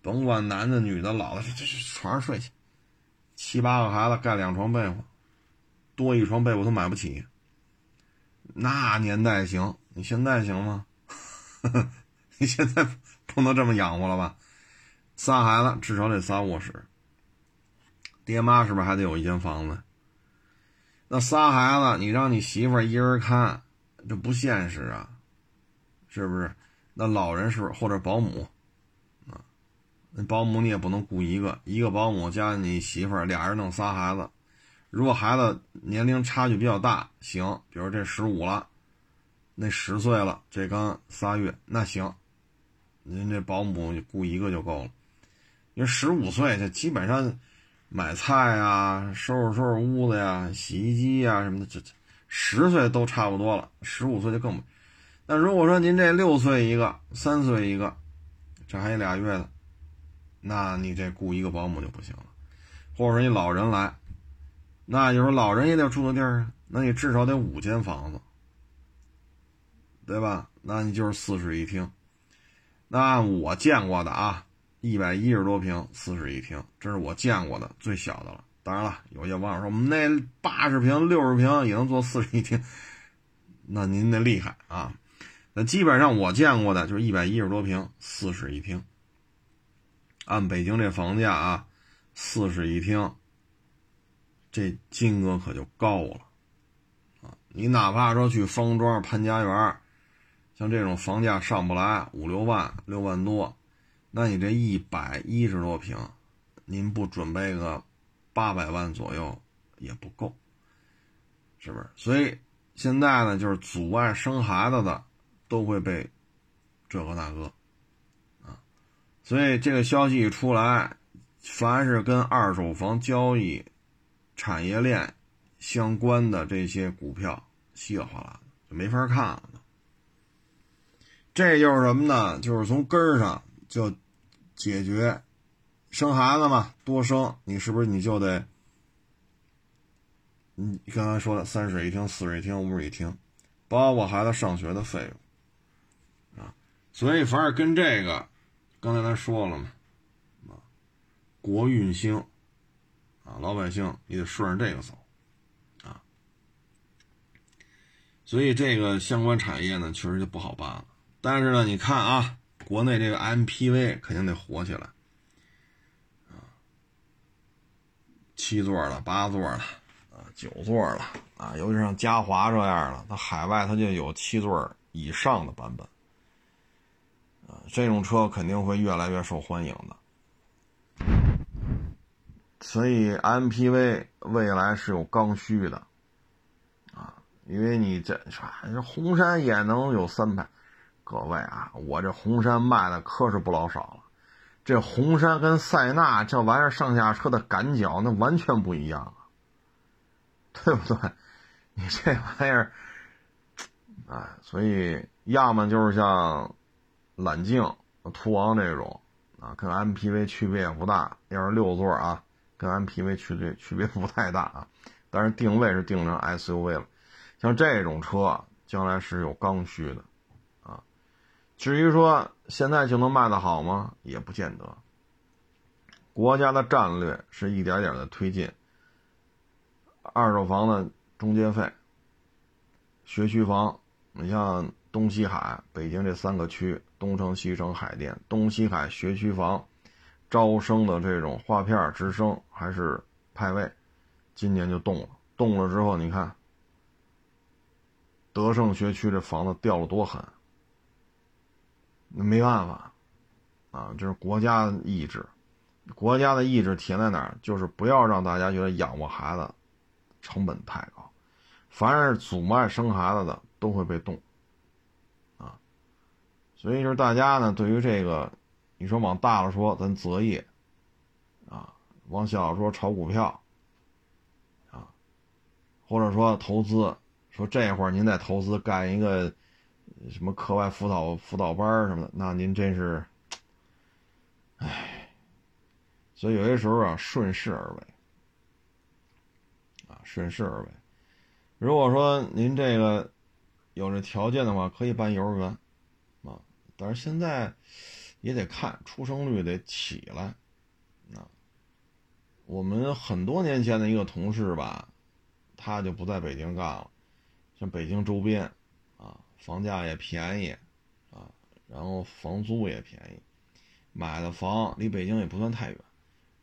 甭管男的女的老的，这这床上睡去。七八个孩子盖两床被窝，多一床被窝都买不起。那年代行。你现在行吗？你现在不能这么养活了吧？仨孩子至少得仨卧室，爹妈是不是还得有一间房子？那仨孩子，你让你媳妇一人看，这不现实啊，是不是？那老人是不是或者保姆啊？那保姆你也不能雇一个，一个保姆加你媳妇俩人弄仨孩子。如果孩子年龄差距比较大，行，比如这十五了。那十岁了，这刚仨月，那行，您这保姆雇一个就够了。因为十五岁，这基本上买菜呀、收拾收拾屋子呀、洗衣机呀什么的，这这十岁都差不多了，十五岁就更。那如果说您这六岁一个，三岁一个，这还有俩月的，那你这雇一个保姆就不行了。或者说你老人来，那有时候老人也得住个地儿啊，那你至少得五间房子。对吧？那你就是四室一厅。那我见过的啊，一百一十多平四室一厅，这是我见过的最小的了。当然了，有些网友说我们那八十平、六十平也能做四室一厅，那您那厉害啊。那基本上我见过的就是一百一十多平四室一厅。按北京这房价啊，四室一厅，这金额可就高了啊！你哪怕说去方庄、潘家园。像这种房价上不来五六万六万多，那你这一百一十多平，您不准备个八百万左右也不够，是不是？所以现在呢，就是阻碍生孩子的都会被这个那个啊，所以这个消息一出来，凡是跟二手房交易产业链相关的这些股票，稀里哗啦的就没法看了。这就是什么呢？就是从根上就解决生孩子嘛，多生，你是不是你就得？你刚才说的三室一厅、四室一厅、五室一厅，包括孩子上学的费用啊。所以凡是跟这个，刚才咱说了嘛，啊，国运兴啊，老百姓你得顺着这个走啊。所以这个相关产业呢，确实就不好办了。但是呢，你看啊，国内这个 MPV 肯定得火起来啊，七座了，八座了。九座了啊，尤其像嘉华这样的，它海外它就有七座以上的版本啊，这种车肯定会越来越受欢迎的。所以 MPV 未来是有刚需的啊，因为你这这红山也能有三排，各位啊，我这红山卖的可是不老少了，这红山跟塞纳这玩意儿上下车的感脚那完全不一样啊。对不对？你这玩意儿，哎，所以要么就是像揽境、途昂这种啊，跟 MPV 区别也不大。要是六座啊，跟 MPV 区别区别不太大啊，但是定位是定成 SUV 了。像这种车，将来是有刚需的。至于说现在就能卖得好吗？也不见得。国家的战略是一点点的推进。二手房的中介费，学区房，你像东西海、北京这三个区，东城、西城、海淀，东西海学区房招生的这种划片直升还是派位，今年就动了。动了之后，你看德胜学区这房子掉了多狠，没办法啊，这是国家意志，国家的意志体现在哪儿？就是不要让大家觉得养活孩子。成本太高，凡是阻碍生孩子的都会被冻，啊，所以就是大家呢，对于这个，你说往大了说，咱择业，啊，往小了说炒股票，啊，或者说投资，说这会儿您再投资干一个什么课外辅导辅导班什么的，那您真是，唉，所以有些时候啊，顺势而为啊。顺势而为。如果说您这个有这条件的话，可以办幼儿园啊。但是现在也得看出生率得起来啊。我们很多年前的一个同事吧，他就不在北京干了，像北京周边，房价也便宜啊，然后房租也便宜，买的房离北京也不算太远。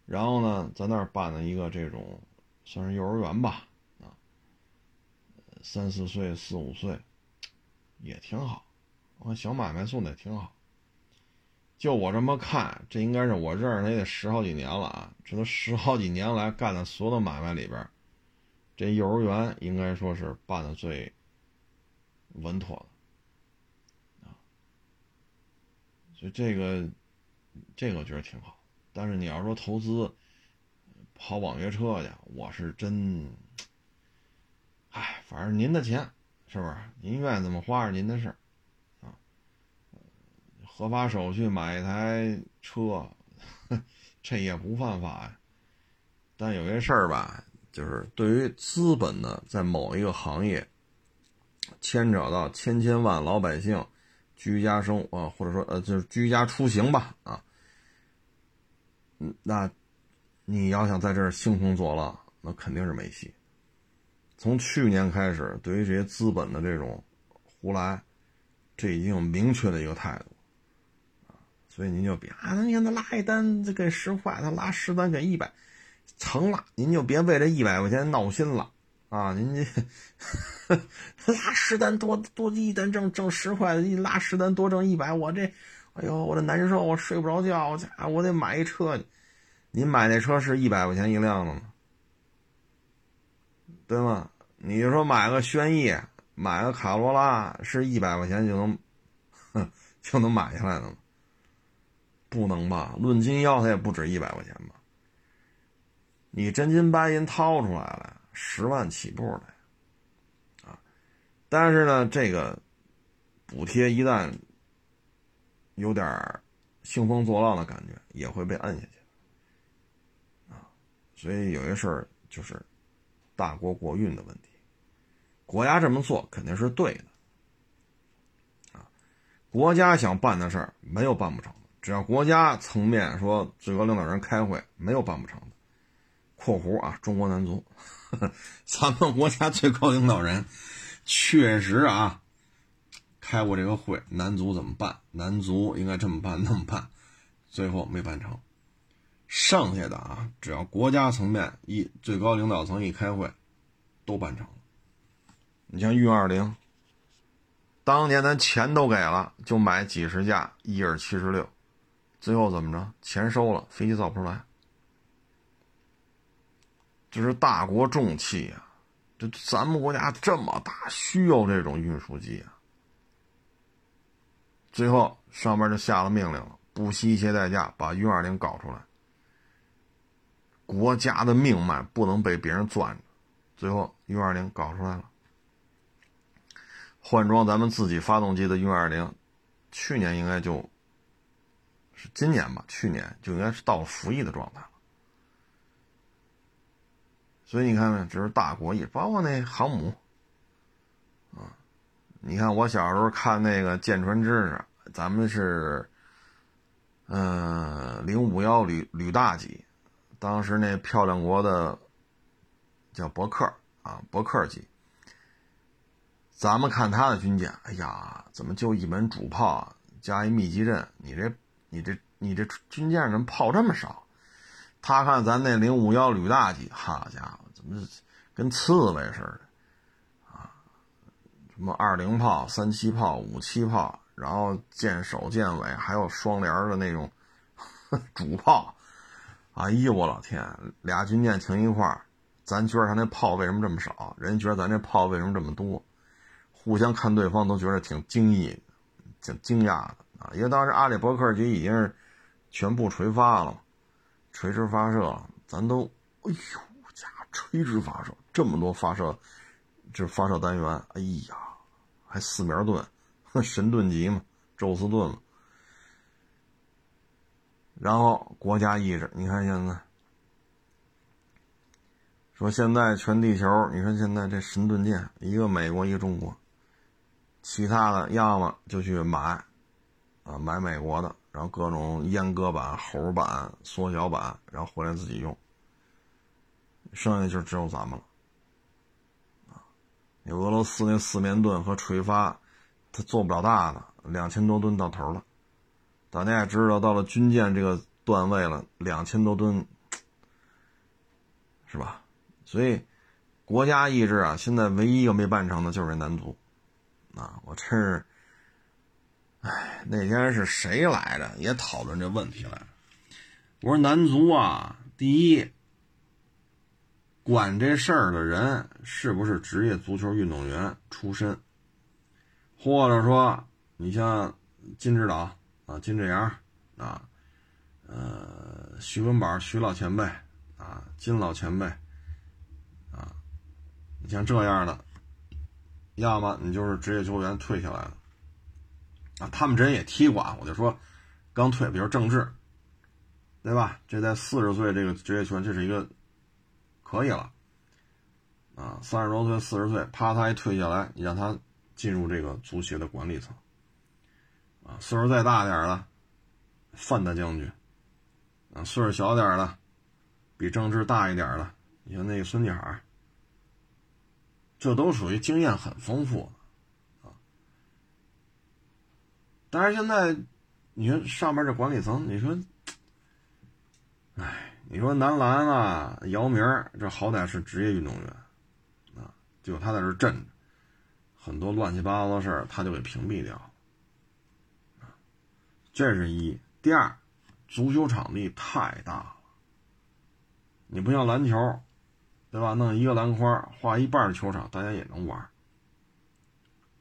然后呢，在那儿办了一个这种。算是幼儿园吧，啊，三四岁、四五岁，也挺好。我小买卖做的也挺好。就我这么看，这应该是我认识他也得十好几年了啊。这都十好几年来干的所有的买卖里边，这幼儿园应该说是办的最稳妥的啊。所以这个，这个我觉得挺好。但是你要说投资，跑网约车去，我是真，哎，反正您的钱，是不是？您愿意怎么花是您的事儿，啊，合法手续买一台车，这也不犯法呀。但有些事儿吧，就是对于资本呢，在某一个行业牵扯到千千万老百姓居家生活，或者说呃，就是居家出行吧，啊，嗯，那。你要想在这儿兴风作浪，那肯定是没戏。从去年开始，对于这些资本的这种胡来，这已经有明确的一个态度啊。所以您就别啊，你看他拉一单就给十块，他拉十单给一百，成了。您就别为这一百块钱闹心了啊！您这 拉十单多多一单挣挣十块，一拉十单多挣一百，我这哎呦，我这难受，我睡不着觉，我家我得买一车去。您买那车是一百块钱一辆的吗？对吗？你说买个轩逸，买个卡罗拉，是一百块钱就能，哼，就能买下来的吗？不能吧？论斤要，它也不止一百块钱吧？你真金白银掏出来了，十万起步的，啊，但是呢，这个补贴一旦有点兴风作浪的感觉，也会被摁下去，啊，所以有些事儿就是大国国运的问题，国家这么做肯定是对的，啊，国家想办的事儿没有办不成的。只要国家层面说最高领导人开会，没有办不成的。（括弧啊，中国男足，咱们国家最高领导人确实啊开过这个会，男足怎么办？男足应该这么办那么办，最后没办成。剩下的啊，只要国家层面一最高领导层一开会，都办成了。你像运二零，当年咱钱都给了，就买几十架伊尔七十六。最后怎么着？钱收了，飞机造不出来。这是大国重器呀，这咱们国家这么大，需要这种运输机啊。最后上面就下了命令了，不惜一切代价把运二零搞出来。国家的命脉不能被别人攥着。最后运二零搞出来了，换装咱们自己发动机的运二零，去年应该就。是今年吧？去年就应该是到了服役的状态了。所以你看看，这是大国也，包括那航母啊。你看我小时候看那个舰船知识，咱们是嗯零五幺旅旅大级，当时那漂亮国的叫伯克啊，伯克级。咱们看他的军舰，哎呀，怎么就一门主炮加一密集阵？你这。你这你这军舰怎么炮这么少？他看咱那零五幺旅大级，好家伙，怎么跟刺猬似的啊？什么二零炮、三七炮、五七炮，然后舰首舰尾还有双联的那种主炮。哎呦我老天，俩军舰停一块儿，咱觉得他那炮为什么这么少？人觉得咱这炮为什么这么多？互相看对方都觉得挺惊异、挺惊讶的。啊，因为当时阿里伯克级已经是全部垂发了，垂直发射，咱都，哎呦家垂直发射这么多发射，这发射单元，哎呀，还四面盾，神盾级嘛，宙斯盾嘛。然后国家意志，你看现在，说现在全地球，你看现在这神盾舰，一个美国，一个中国，其他的要么就去买。啊，买美国的，然后各种阉割版、猴版、缩小版，然后回来自己用。剩下就只有咱们了。啊，你俄罗斯那四面盾和垂发，它做不了大的，两千多吨到头了。大家也知道，到了军舰这个段位了，两千多吨，是吧？所以，国家意志啊，现在唯一一个没办成的就是男足。啊，我真是。哎，那天是谁来着？也讨论这问题来。我说男足啊，第一，管这事儿的人是不是职业足球运动员出身？或者说，你像金指导啊，金志扬啊，呃，徐文宝徐老前辈啊，金老前辈啊，你像这样的，要么你就是职业球员退下来了。啊，他们这人也踢过啊，我就说，刚退，比如郑智，对吧？这在四十岁这个职业球员，这是一个可以了。啊，三十多岁、四十岁，啪，他一退下来，你让他进入这个足协的管理层。啊，岁数再大点的，范大将军，啊，岁数小点的，比郑智大一点的，你像那个孙继海，这都属于经验很丰富。但是现在，你说上面这管理层，你说，哎，你说男篮啊，姚明这好歹是职业运动员，啊，就他在这镇着，很多乱七八糟的事儿他就给屏蔽掉，啊，这是一。第二，足球场地太大了，你不像篮球，对吧？弄一个篮筐，画一半的球场，大家也能玩。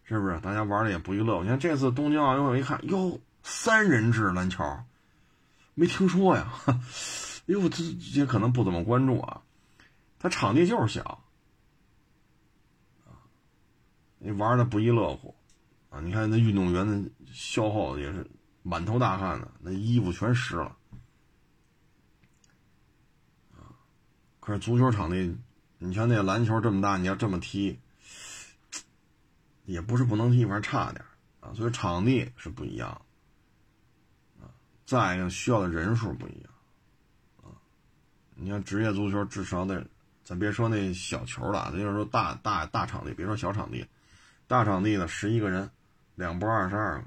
是不是？大家玩的也不亦乐乎。你看这次东京奥运会，一看哟，三人制篮球，没听说呀。呦，这这可能不怎么关注啊。他场地就是小，你玩的不亦乐乎啊！你看那运动员的消耗也是满头大汗的，那衣服全湿了。可是足球场地，你像那篮球这么大，你要这么踢，也不是不能踢，反正差点啊。所以场地是不一样啊，再一个需要的人数不一样啊。你看职业足球至少得。咱别说那小球了，咱就说大大大场地，别说小场地，大场地的十一个人，两波二十二个，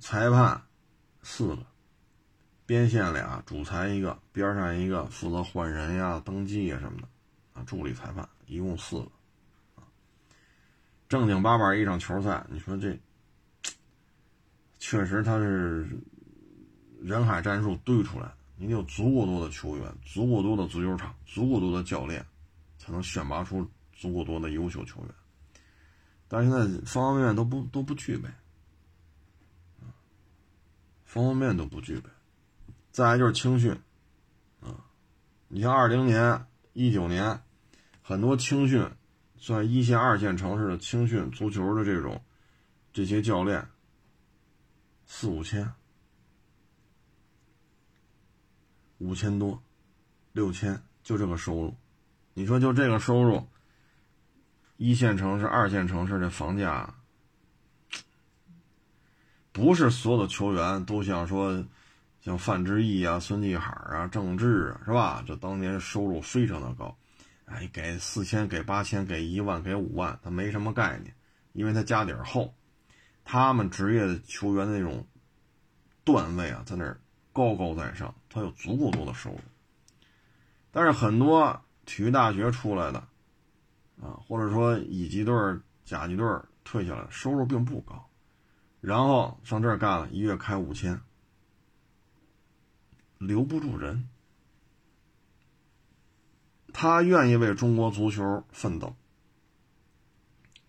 裁判四个，边线俩，主裁一个，边上一个负责换人呀、登记呀什么的，啊，助理裁判一共四个，正经八百一场球赛，你说这确实他是人海战术堆出来的。你得有足够多的球员，足够多的足球场，足够多的教练，才能选拔出足够多的优秀球员。但现在方方面面都不都不具备，方方面面都不具备。再来就是青训，啊，你像二零年、一九年，很多青训，算一线、二线城市的青训足球的这种这些教练，四五千。五千多，六千，就这个收入，你说就这个收入，一线城市、二线城市的房价，不是所有的球员都像说，像范志毅啊、孙继海啊、郑智啊，是吧？这当年收入非常的高，哎，给四千、给八千、给一万、给五万，他没什么概念，因为他家底儿厚，他们职业球员的那种段位啊，在那儿。高高在上，他有足够多的收入，但是很多体育大学出来的，啊，或者说乙级队、甲级队退下来，收入并不高，然后上这儿干了一月开五千，留不住人，他愿意为中国足球奋斗，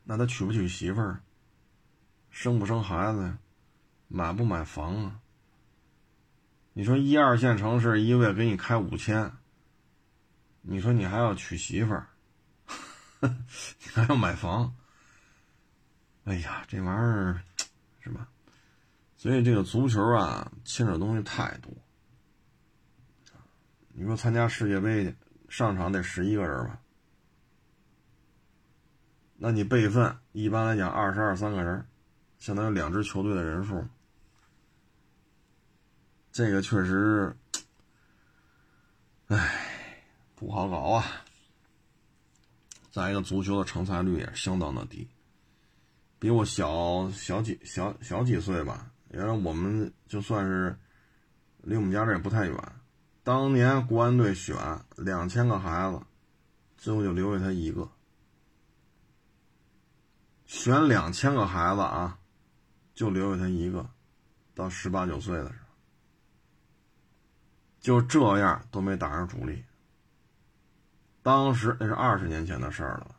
那他娶不娶媳妇儿，生不生孩子呀，买不买房啊？你说一二线城市一个月给你开五千，你说你还要娶媳妇儿，你还要买房，哎呀，这玩意儿是吧？所以这个足球啊，牵扯东西太多。你说参加世界杯去上场得十一个人吧？那你备份一般来讲二十二三个人，相当于两支球队的人数。这个确实，唉，不好搞啊。再一个，足球的成才率也相当的低，比我小小几小小几岁吧。原来我们就算是离我们家这也不太远。当年国安队选两千个孩子，最后就留下他一个。选两千个孩子啊，就留下他一个，到十八九岁的时候。就这样都没打上主力。当时那是二十年前的事儿了，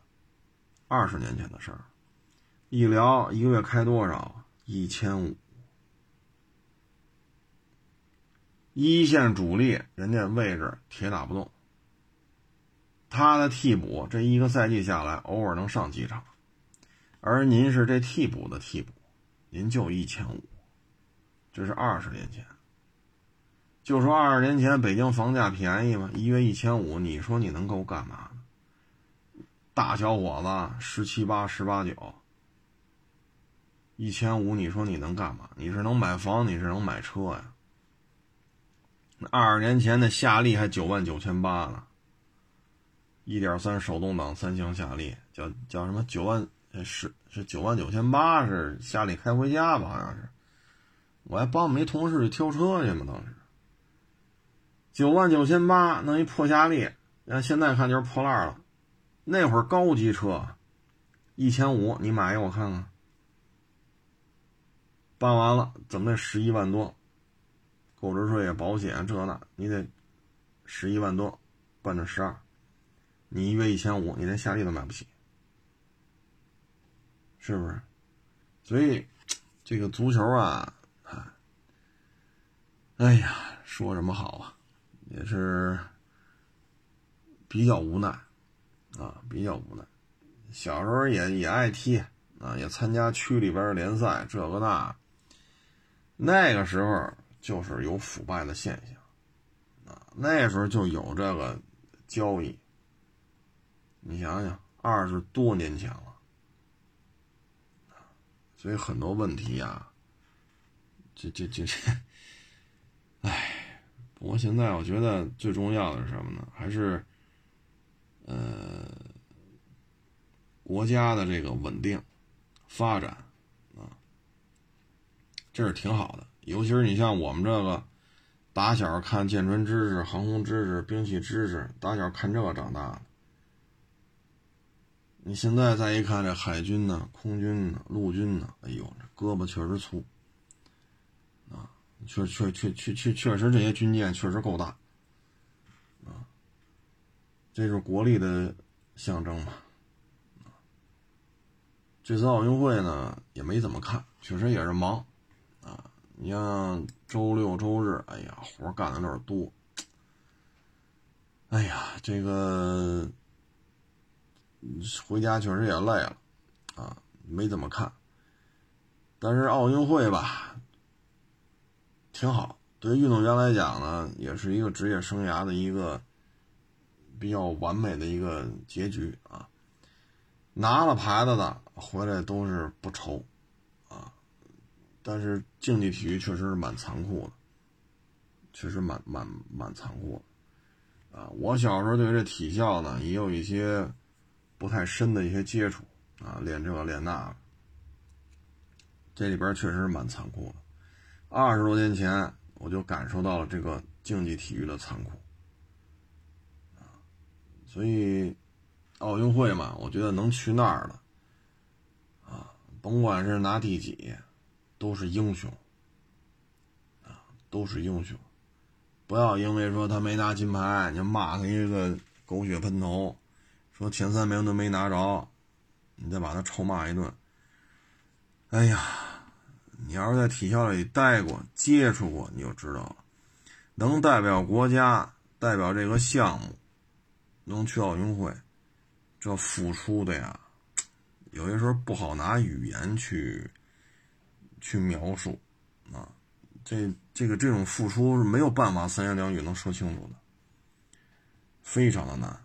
二十年前的事儿。一聊一个月开多少？一千五。一线主力人家位置铁打不动，他的替补这一个赛季下来偶尔能上几场，而您是这替补的替补，您就一千五，这是二十年前。就说二十年前北京房价便宜吗？一月一千五，你说你能够干嘛呢？大小伙子十七八、十八九，一千五，你说你能干嘛？你是能买房，你是能买车呀？那二十年前的夏利还九万九千八呢，一点三手动挡三厢夏利，叫叫什么九万？是是九万九千八，是夏利开回家吧？好像是，我还帮我们一同事去挑车去嘛，当时。九万九千八弄一破夏利，那现在看就是破烂了。那会儿高级车，一千五你买一个我看看。办完了怎么得十一万多？购置税、保险这那，你得十一万多，办成十二，你一月一千五，你连夏利都买不起，是不是？所以这个足球啊，哎呀。说什么好啊？也是比较无奈啊，比较无奈。小时候也也爱踢啊，也参加区里边的联赛，这个那。那个时候就是有腐败的现象啊，那时候就有这个交易。你想想，二十多年前了，所以很多问题呀，这这这这，哎，不过现在我觉得最重要的是什么呢？还是呃。国家的这个稳定发展啊，这是挺好的。尤其是你像我们这个打小看舰船知识、航空知识、兵器知识，打小看这个长大的。你现在再一看这海军呢、空军呢、陆军呢，哎呦，这胳膊确实粗啊，确确确确确确实这些军舰确实够大啊，这是国力的象征嘛。这次奥运会呢也没怎么看，确实也是忙，你像周六周日，哎呀，活干的有点多，哎呀，这个回家确实也累了，啊，没怎么看。但是奥运会吧，挺好，对于运动员来讲呢，也是一个职业生涯的一个比较完美的一个结局啊。拿了牌子的回来都是不愁，但是竞技体育确实是蛮残酷的，确实蛮蛮蛮残酷的，啊，我小时候对这体校呢也有一些不太深的一些接触，啊，练这个练那个，这里边确实是蛮残酷的，二十多年前我就感受到了这个竞技体育的残酷，啊，所以。奥运会嘛，我觉得能去那儿的，啊，甭管是拿第几，都是英雄，啊，都是英雄。不要因为说他没拿金牌，你骂他一个狗血喷头，说前三名都没拿着，你再把他臭骂一顿。哎呀，你要是在体校里待过、接触过，你就知道了，能代表国家、代表这个项目，能去奥运会。这付出的呀，有些时候不好拿语言去去描述啊。这这个这种付出是没有办法三言两语能说清楚的，非常的难。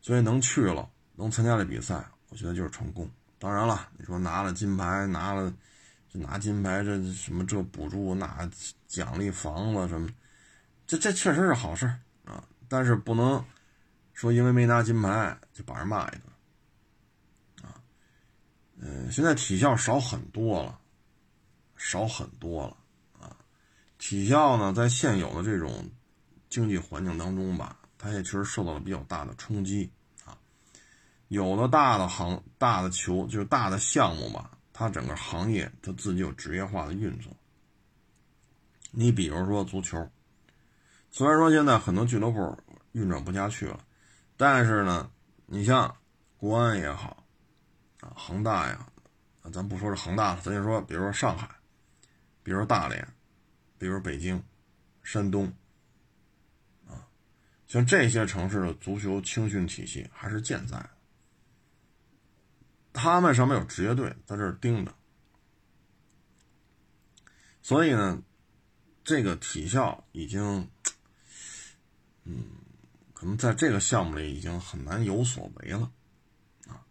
所以能去了，能参加这比赛，我觉得就是成功。当然了，你说拿了金牌，拿了就拿金牌，这什么这补助那奖励房子什么，这这确实是好事啊。但是不能。说因为没拿金牌就把人骂一顿，啊，嗯，现在体校少很多了，少很多了，啊，体校呢在现有的这种经济环境当中吧，它也确实受到了比较大的冲击，啊，有的大的行大的球就是大的项目吧，它整个行业它自己有职业化的运作。你比如说足球，虽然说现在很多俱乐部运转不下去了。但是呢，你像国安也好，啊，恒大呀，咱不说是恒大了，咱就说，比如说上海，比如大连，比如北京、山东，啊，像这些城市的足球青训体系还是健在，他们上面有职业队在这盯着，所以呢，这个体校已经，嗯。可能在这个项目里已经很难有所为了，啊，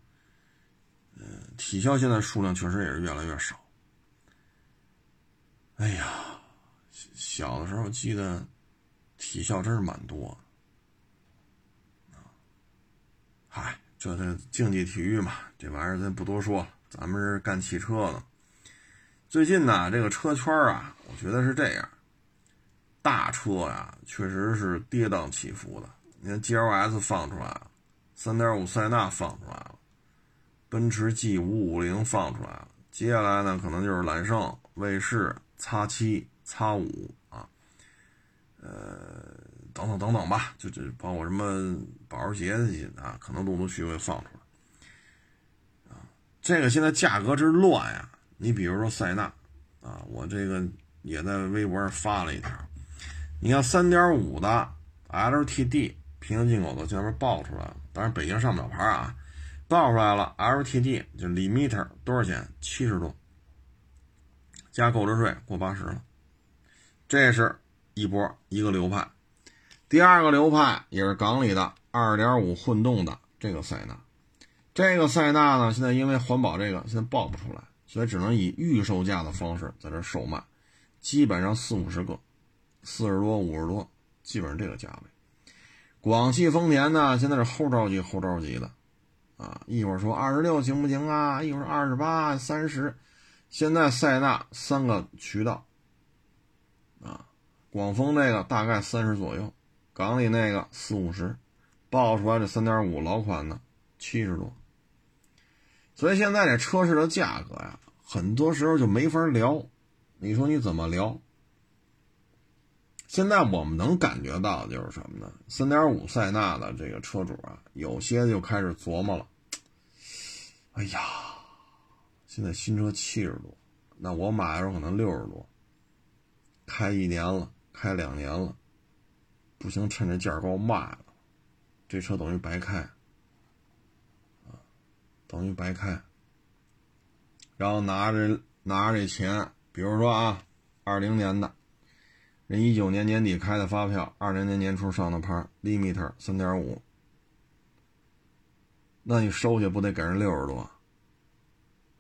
呃，体校现在数量确实也是越来越少。哎呀，小的时候记得体校真是蛮多，啊，嗨，这这竞技体育嘛，这玩意儿咱不多说，咱们是干汽车的。最近呢，这个车圈啊，我觉得是这样，大车呀，确实是跌宕起伏的。你看 G L S 放出来了，三点五塞纳放出来了，奔驰 G 五五零放出来了，接下来呢可能就是揽胜、卫士、叉七、叉五啊，呃，等等等等吧，就这包括什么保时捷那些啊，可能陆陆续续会放出来啊。这个现在价格之乱呀，你比如说塞纳啊，我这个也在微博上发了一条，你像三点五的 LTD 平行进口的，这边报出来了，当然北京上不了牌啊，报出来了，LTD 就 limiter 多少钱？七十多，加购置税过八十了，这是一波一个流派。第二个流派也是港里的二点五混动的这个塞纳，这个塞纳呢，现在因为环保这个现在报不出来，所以只能以预售价的方式在这售卖，基本上四五十个，四十多五十多，基本上这个价位。广汽丰田呢，现在是后着急后着急的，啊，一会儿说二十六行不行啊？一会儿二十八、三十，现在塞纳三个渠道，啊，广丰这个大概三十左右。港里那个四五十，报出来这三点五老款的七十多，所以现在这车市的价格呀，很多时候就没法聊。你说你怎么聊？现在我们能感觉到就是什么呢？三点五塞纳的这个车主啊，有些就开始琢磨了。哎呀，现在新车七十多，那我买的时候可能六十多，开一年了，开两年了。不行，趁着价高卖了，这车等于白开，啊，等于白开。然后拿着拿着这钱，比如说啊，二零年的，人一九年年底开的发票，二零年年初上的牌，limiter 三点五，那你收下不得给人六十多？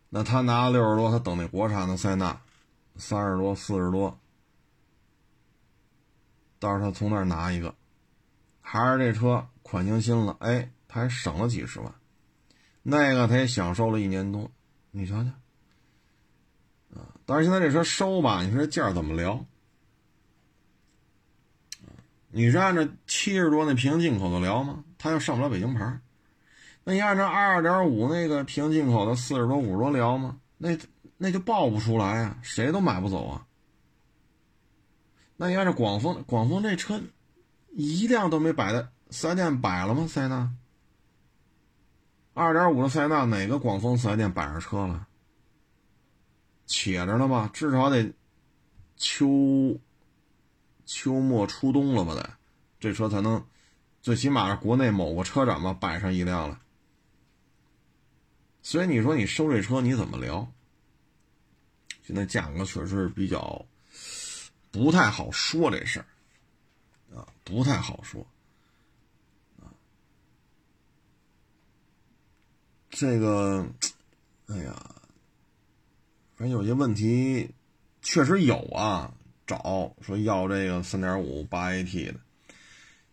那他拿六十多，他等那国产的塞纳，三十多四十多。到时候他从那儿拿一个，还是这车款型新了，哎，他还省了几十万，那个他也享受了一年多，你瞧瞧，啊，但是现在这车收吧，你说这价怎么聊？你是按照七十多那平行进口的聊吗？他又上不了北京牌，那你按照二点五那个平进口的四十多五十多聊吗？那那就报不出来啊，谁都买不走啊。那你按照广丰，广丰这车一辆都没摆在四 S 店摆了吗？塞纳二点五的塞纳，哪个广丰四 S 店摆上车了？且着呢吧，至少得秋秋末初冬了吧？得这车才能，最起码是国内某个车展吧摆上一辆了。所以你说你收这车你怎么聊？现在价格确实比较。不太好说这事儿，啊，不太好说，啊，这个，哎呀，反正有些问题确实有啊，找说要这个三点五八 AT 的，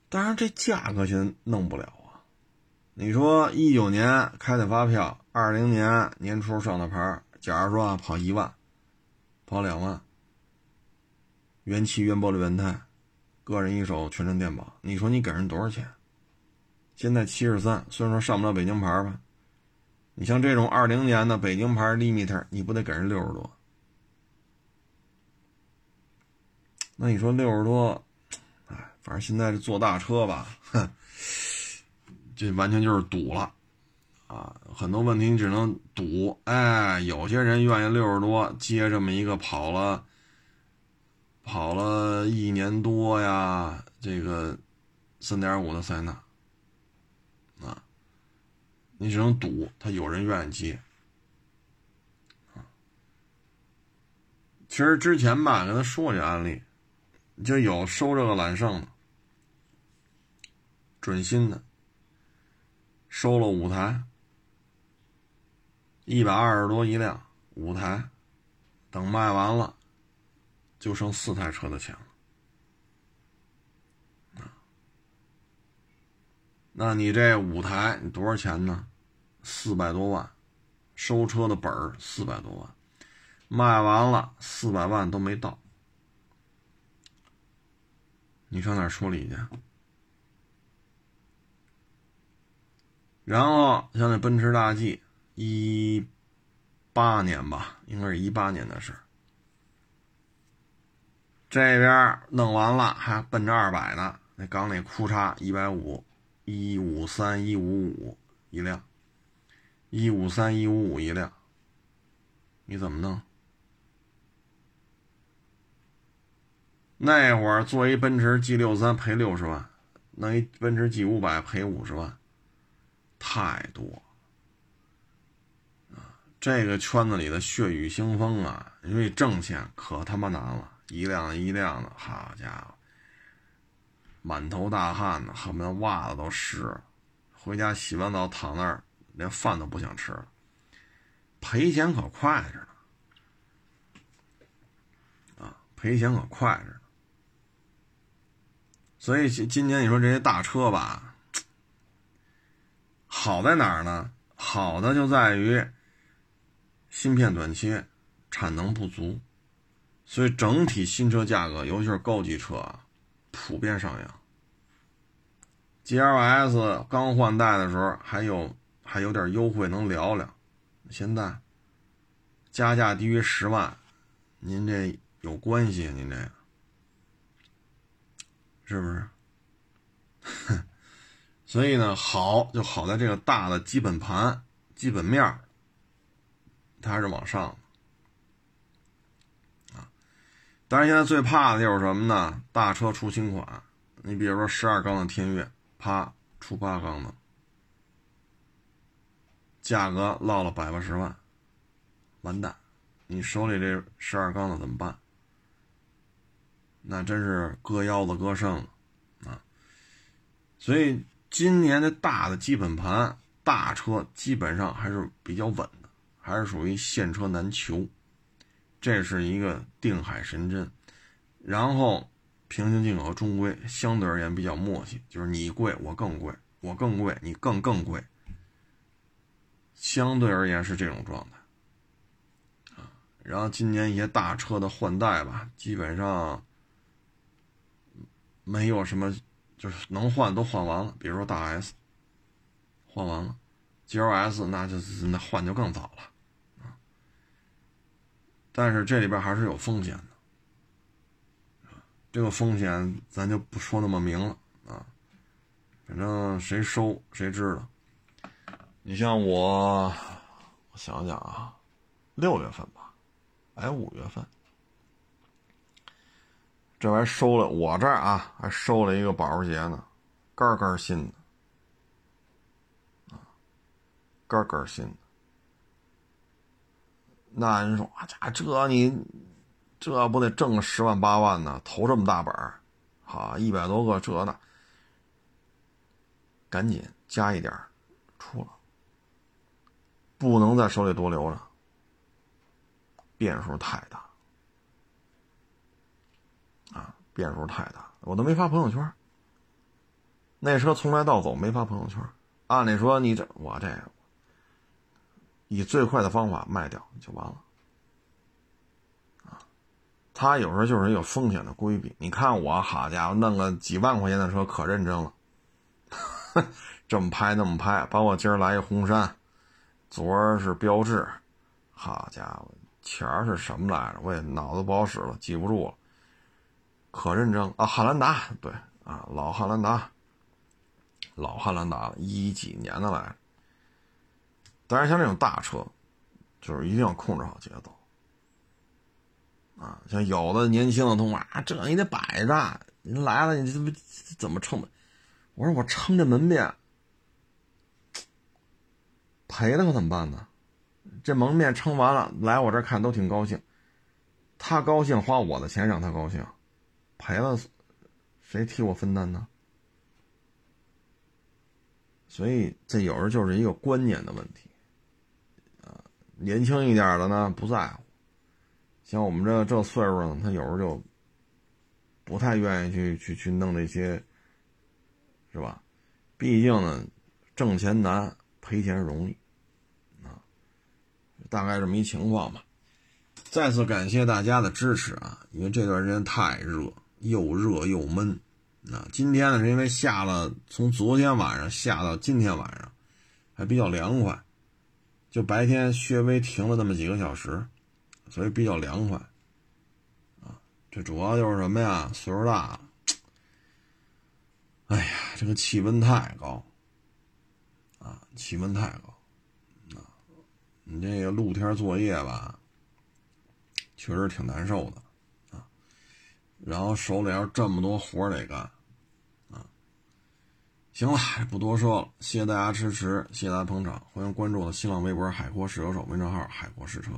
当然这价格现在弄不了啊。你说一九年开的发票，二零年年初上的牌，假如说啊跑一万，跑两万。原漆、原玻璃、原胎，个人一手，全程电保。你说你给人多少钱？现在七十三，虽然说上不了北京牌吧，你像这种二零年的北京牌 limiter，你不得给人六十多？那你说六十多，哎，反正现在是坐大车吧，哼，这完全就是赌了啊！很多问题你只能赌。哎，有些人愿意六十多接这么一个跑了。跑了一年多呀，这个三点五的塞纳啊，你只能赌他有人愿意接。其实之前吧，跟他说这案例，就有收这个揽胜的，准新的，收了五台，一百二十多一辆，五台，等卖完了。就剩四台车的钱了，那你这五台你多少钱呢？四百多万，收车的本儿四百多万，卖完了四百万都没到，你上哪说理去？然后像那奔驰大 G，一八年吧，应该是一八年的事。这边弄完了，还奔着二百呢。那缸内库叉一百五，一五三一五五一辆，一五三一五五一辆，你怎么弄？那会儿做一奔驰 G 六三赔六十万，弄一奔驰 G 五百赔五十万，太多！这个圈子里的血雨腥风啊，因为挣钱可他妈难了，一辆一辆的，好家伙，满头大汗的，恨不得袜子都湿了，回家洗完澡躺那儿，连饭都不想吃了。赔钱可快着呢，啊，赔钱可快着呢。所以今今年你说这些大车吧，好在哪儿呢？好的就在于芯片短缺，产能不足，所以整体新车价格，尤其是高级车啊，普遍上扬。GLS 刚换代的时候还有还有点优惠能聊聊，现在加价低于十万，您这有关系？您这个。是不是？所以呢，好就好在这个大的基本盘、基本面它还是往上啊。但是现在最怕的就是什么呢？大车出新款，你比如说十二缸的天悦，啪出八缸的，价格落了百八十万，完蛋，你手里这十二缸的怎么办？那真是割腰子割肾了，啊！所以今年的大的基本盘大车基本上还是比较稳，还是属于现车难求，这是一个定海神针。然后平行进口中规相对而言比较默契，就是你贵我更贵，我更贵你更更贵，相对而言是这种状态，啊！然后今年一些大车的换代吧，基本上。没有什么，就是能换都换完了。比如说大 S，换完了，G L S 那就是那换就更早了。但是这里边还是有风险的，这个风险咱就不说那么明了啊。反正谁收谁知道。你像我，我想想啊，六月份吧，哎，五月份。这还收了，我这儿啊还收了一个保时捷呢，杆杆新的，啊，杆杆新的。那人说啊，家这你这不得挣个十万八万呢？投这么大本儿，好一百多个这那，赶紧加一点出了，不能在手里多留着，变数太大。啊变数太大，我都没发朋友圈。那车从来到走没发朋友圈。按理说你这我这，以最快的方法卖掉就完了。他有时候就是一个风险的规避。你看我，好家伙，弄个几万块钱的车可认真了，这么拍那么拍。包括今儿来一红山，昨儿是标致，好家伙，前儿是什么来着？我也脑子不好使了，记不住了。可认真啊，汉兰达对啊，老汉兰达，老汉兰达了，一几年的来。但是像这种大车，就是一定要控制好节奏啊。像有的年轻的同学啊，这你得摆着，你来了你这不怎么撑？我说我撑这门面，赔了可怎么办呢？这门面撑完了，来我这看都挺高兴，他高兴花我的钱让他高兴。赔了，谁替我分担呢？所以这有时候就是一个观念的问题，年轻一点的呢不在乎，像我们这这岁数呢，他有时候就不太愿意去去去弄这些，是吧？毕竟呢，挣钱难，赔钱容易，啊，大概这么一情况吧。再次感谢大家的支持啊，因为这段时间太热。又热又闷，啊，今天呢是因为下了，从昨天晚上下到今天晚上，还比较凉快，就白天稍微停了那么几个小时，所以比较凉快，啊，这主要就是什么呀？岁数大了，哎呀，这个气温太高，啊，气温太高，啊，你这个露天作业吧，确实挺难受的。然后手里要这么多活得干，行了，不多说了，谢谢大家支持，谢谢大家捧场，欢迎关注我的新浪微博“海阔试车手”微信号“海阔试车”。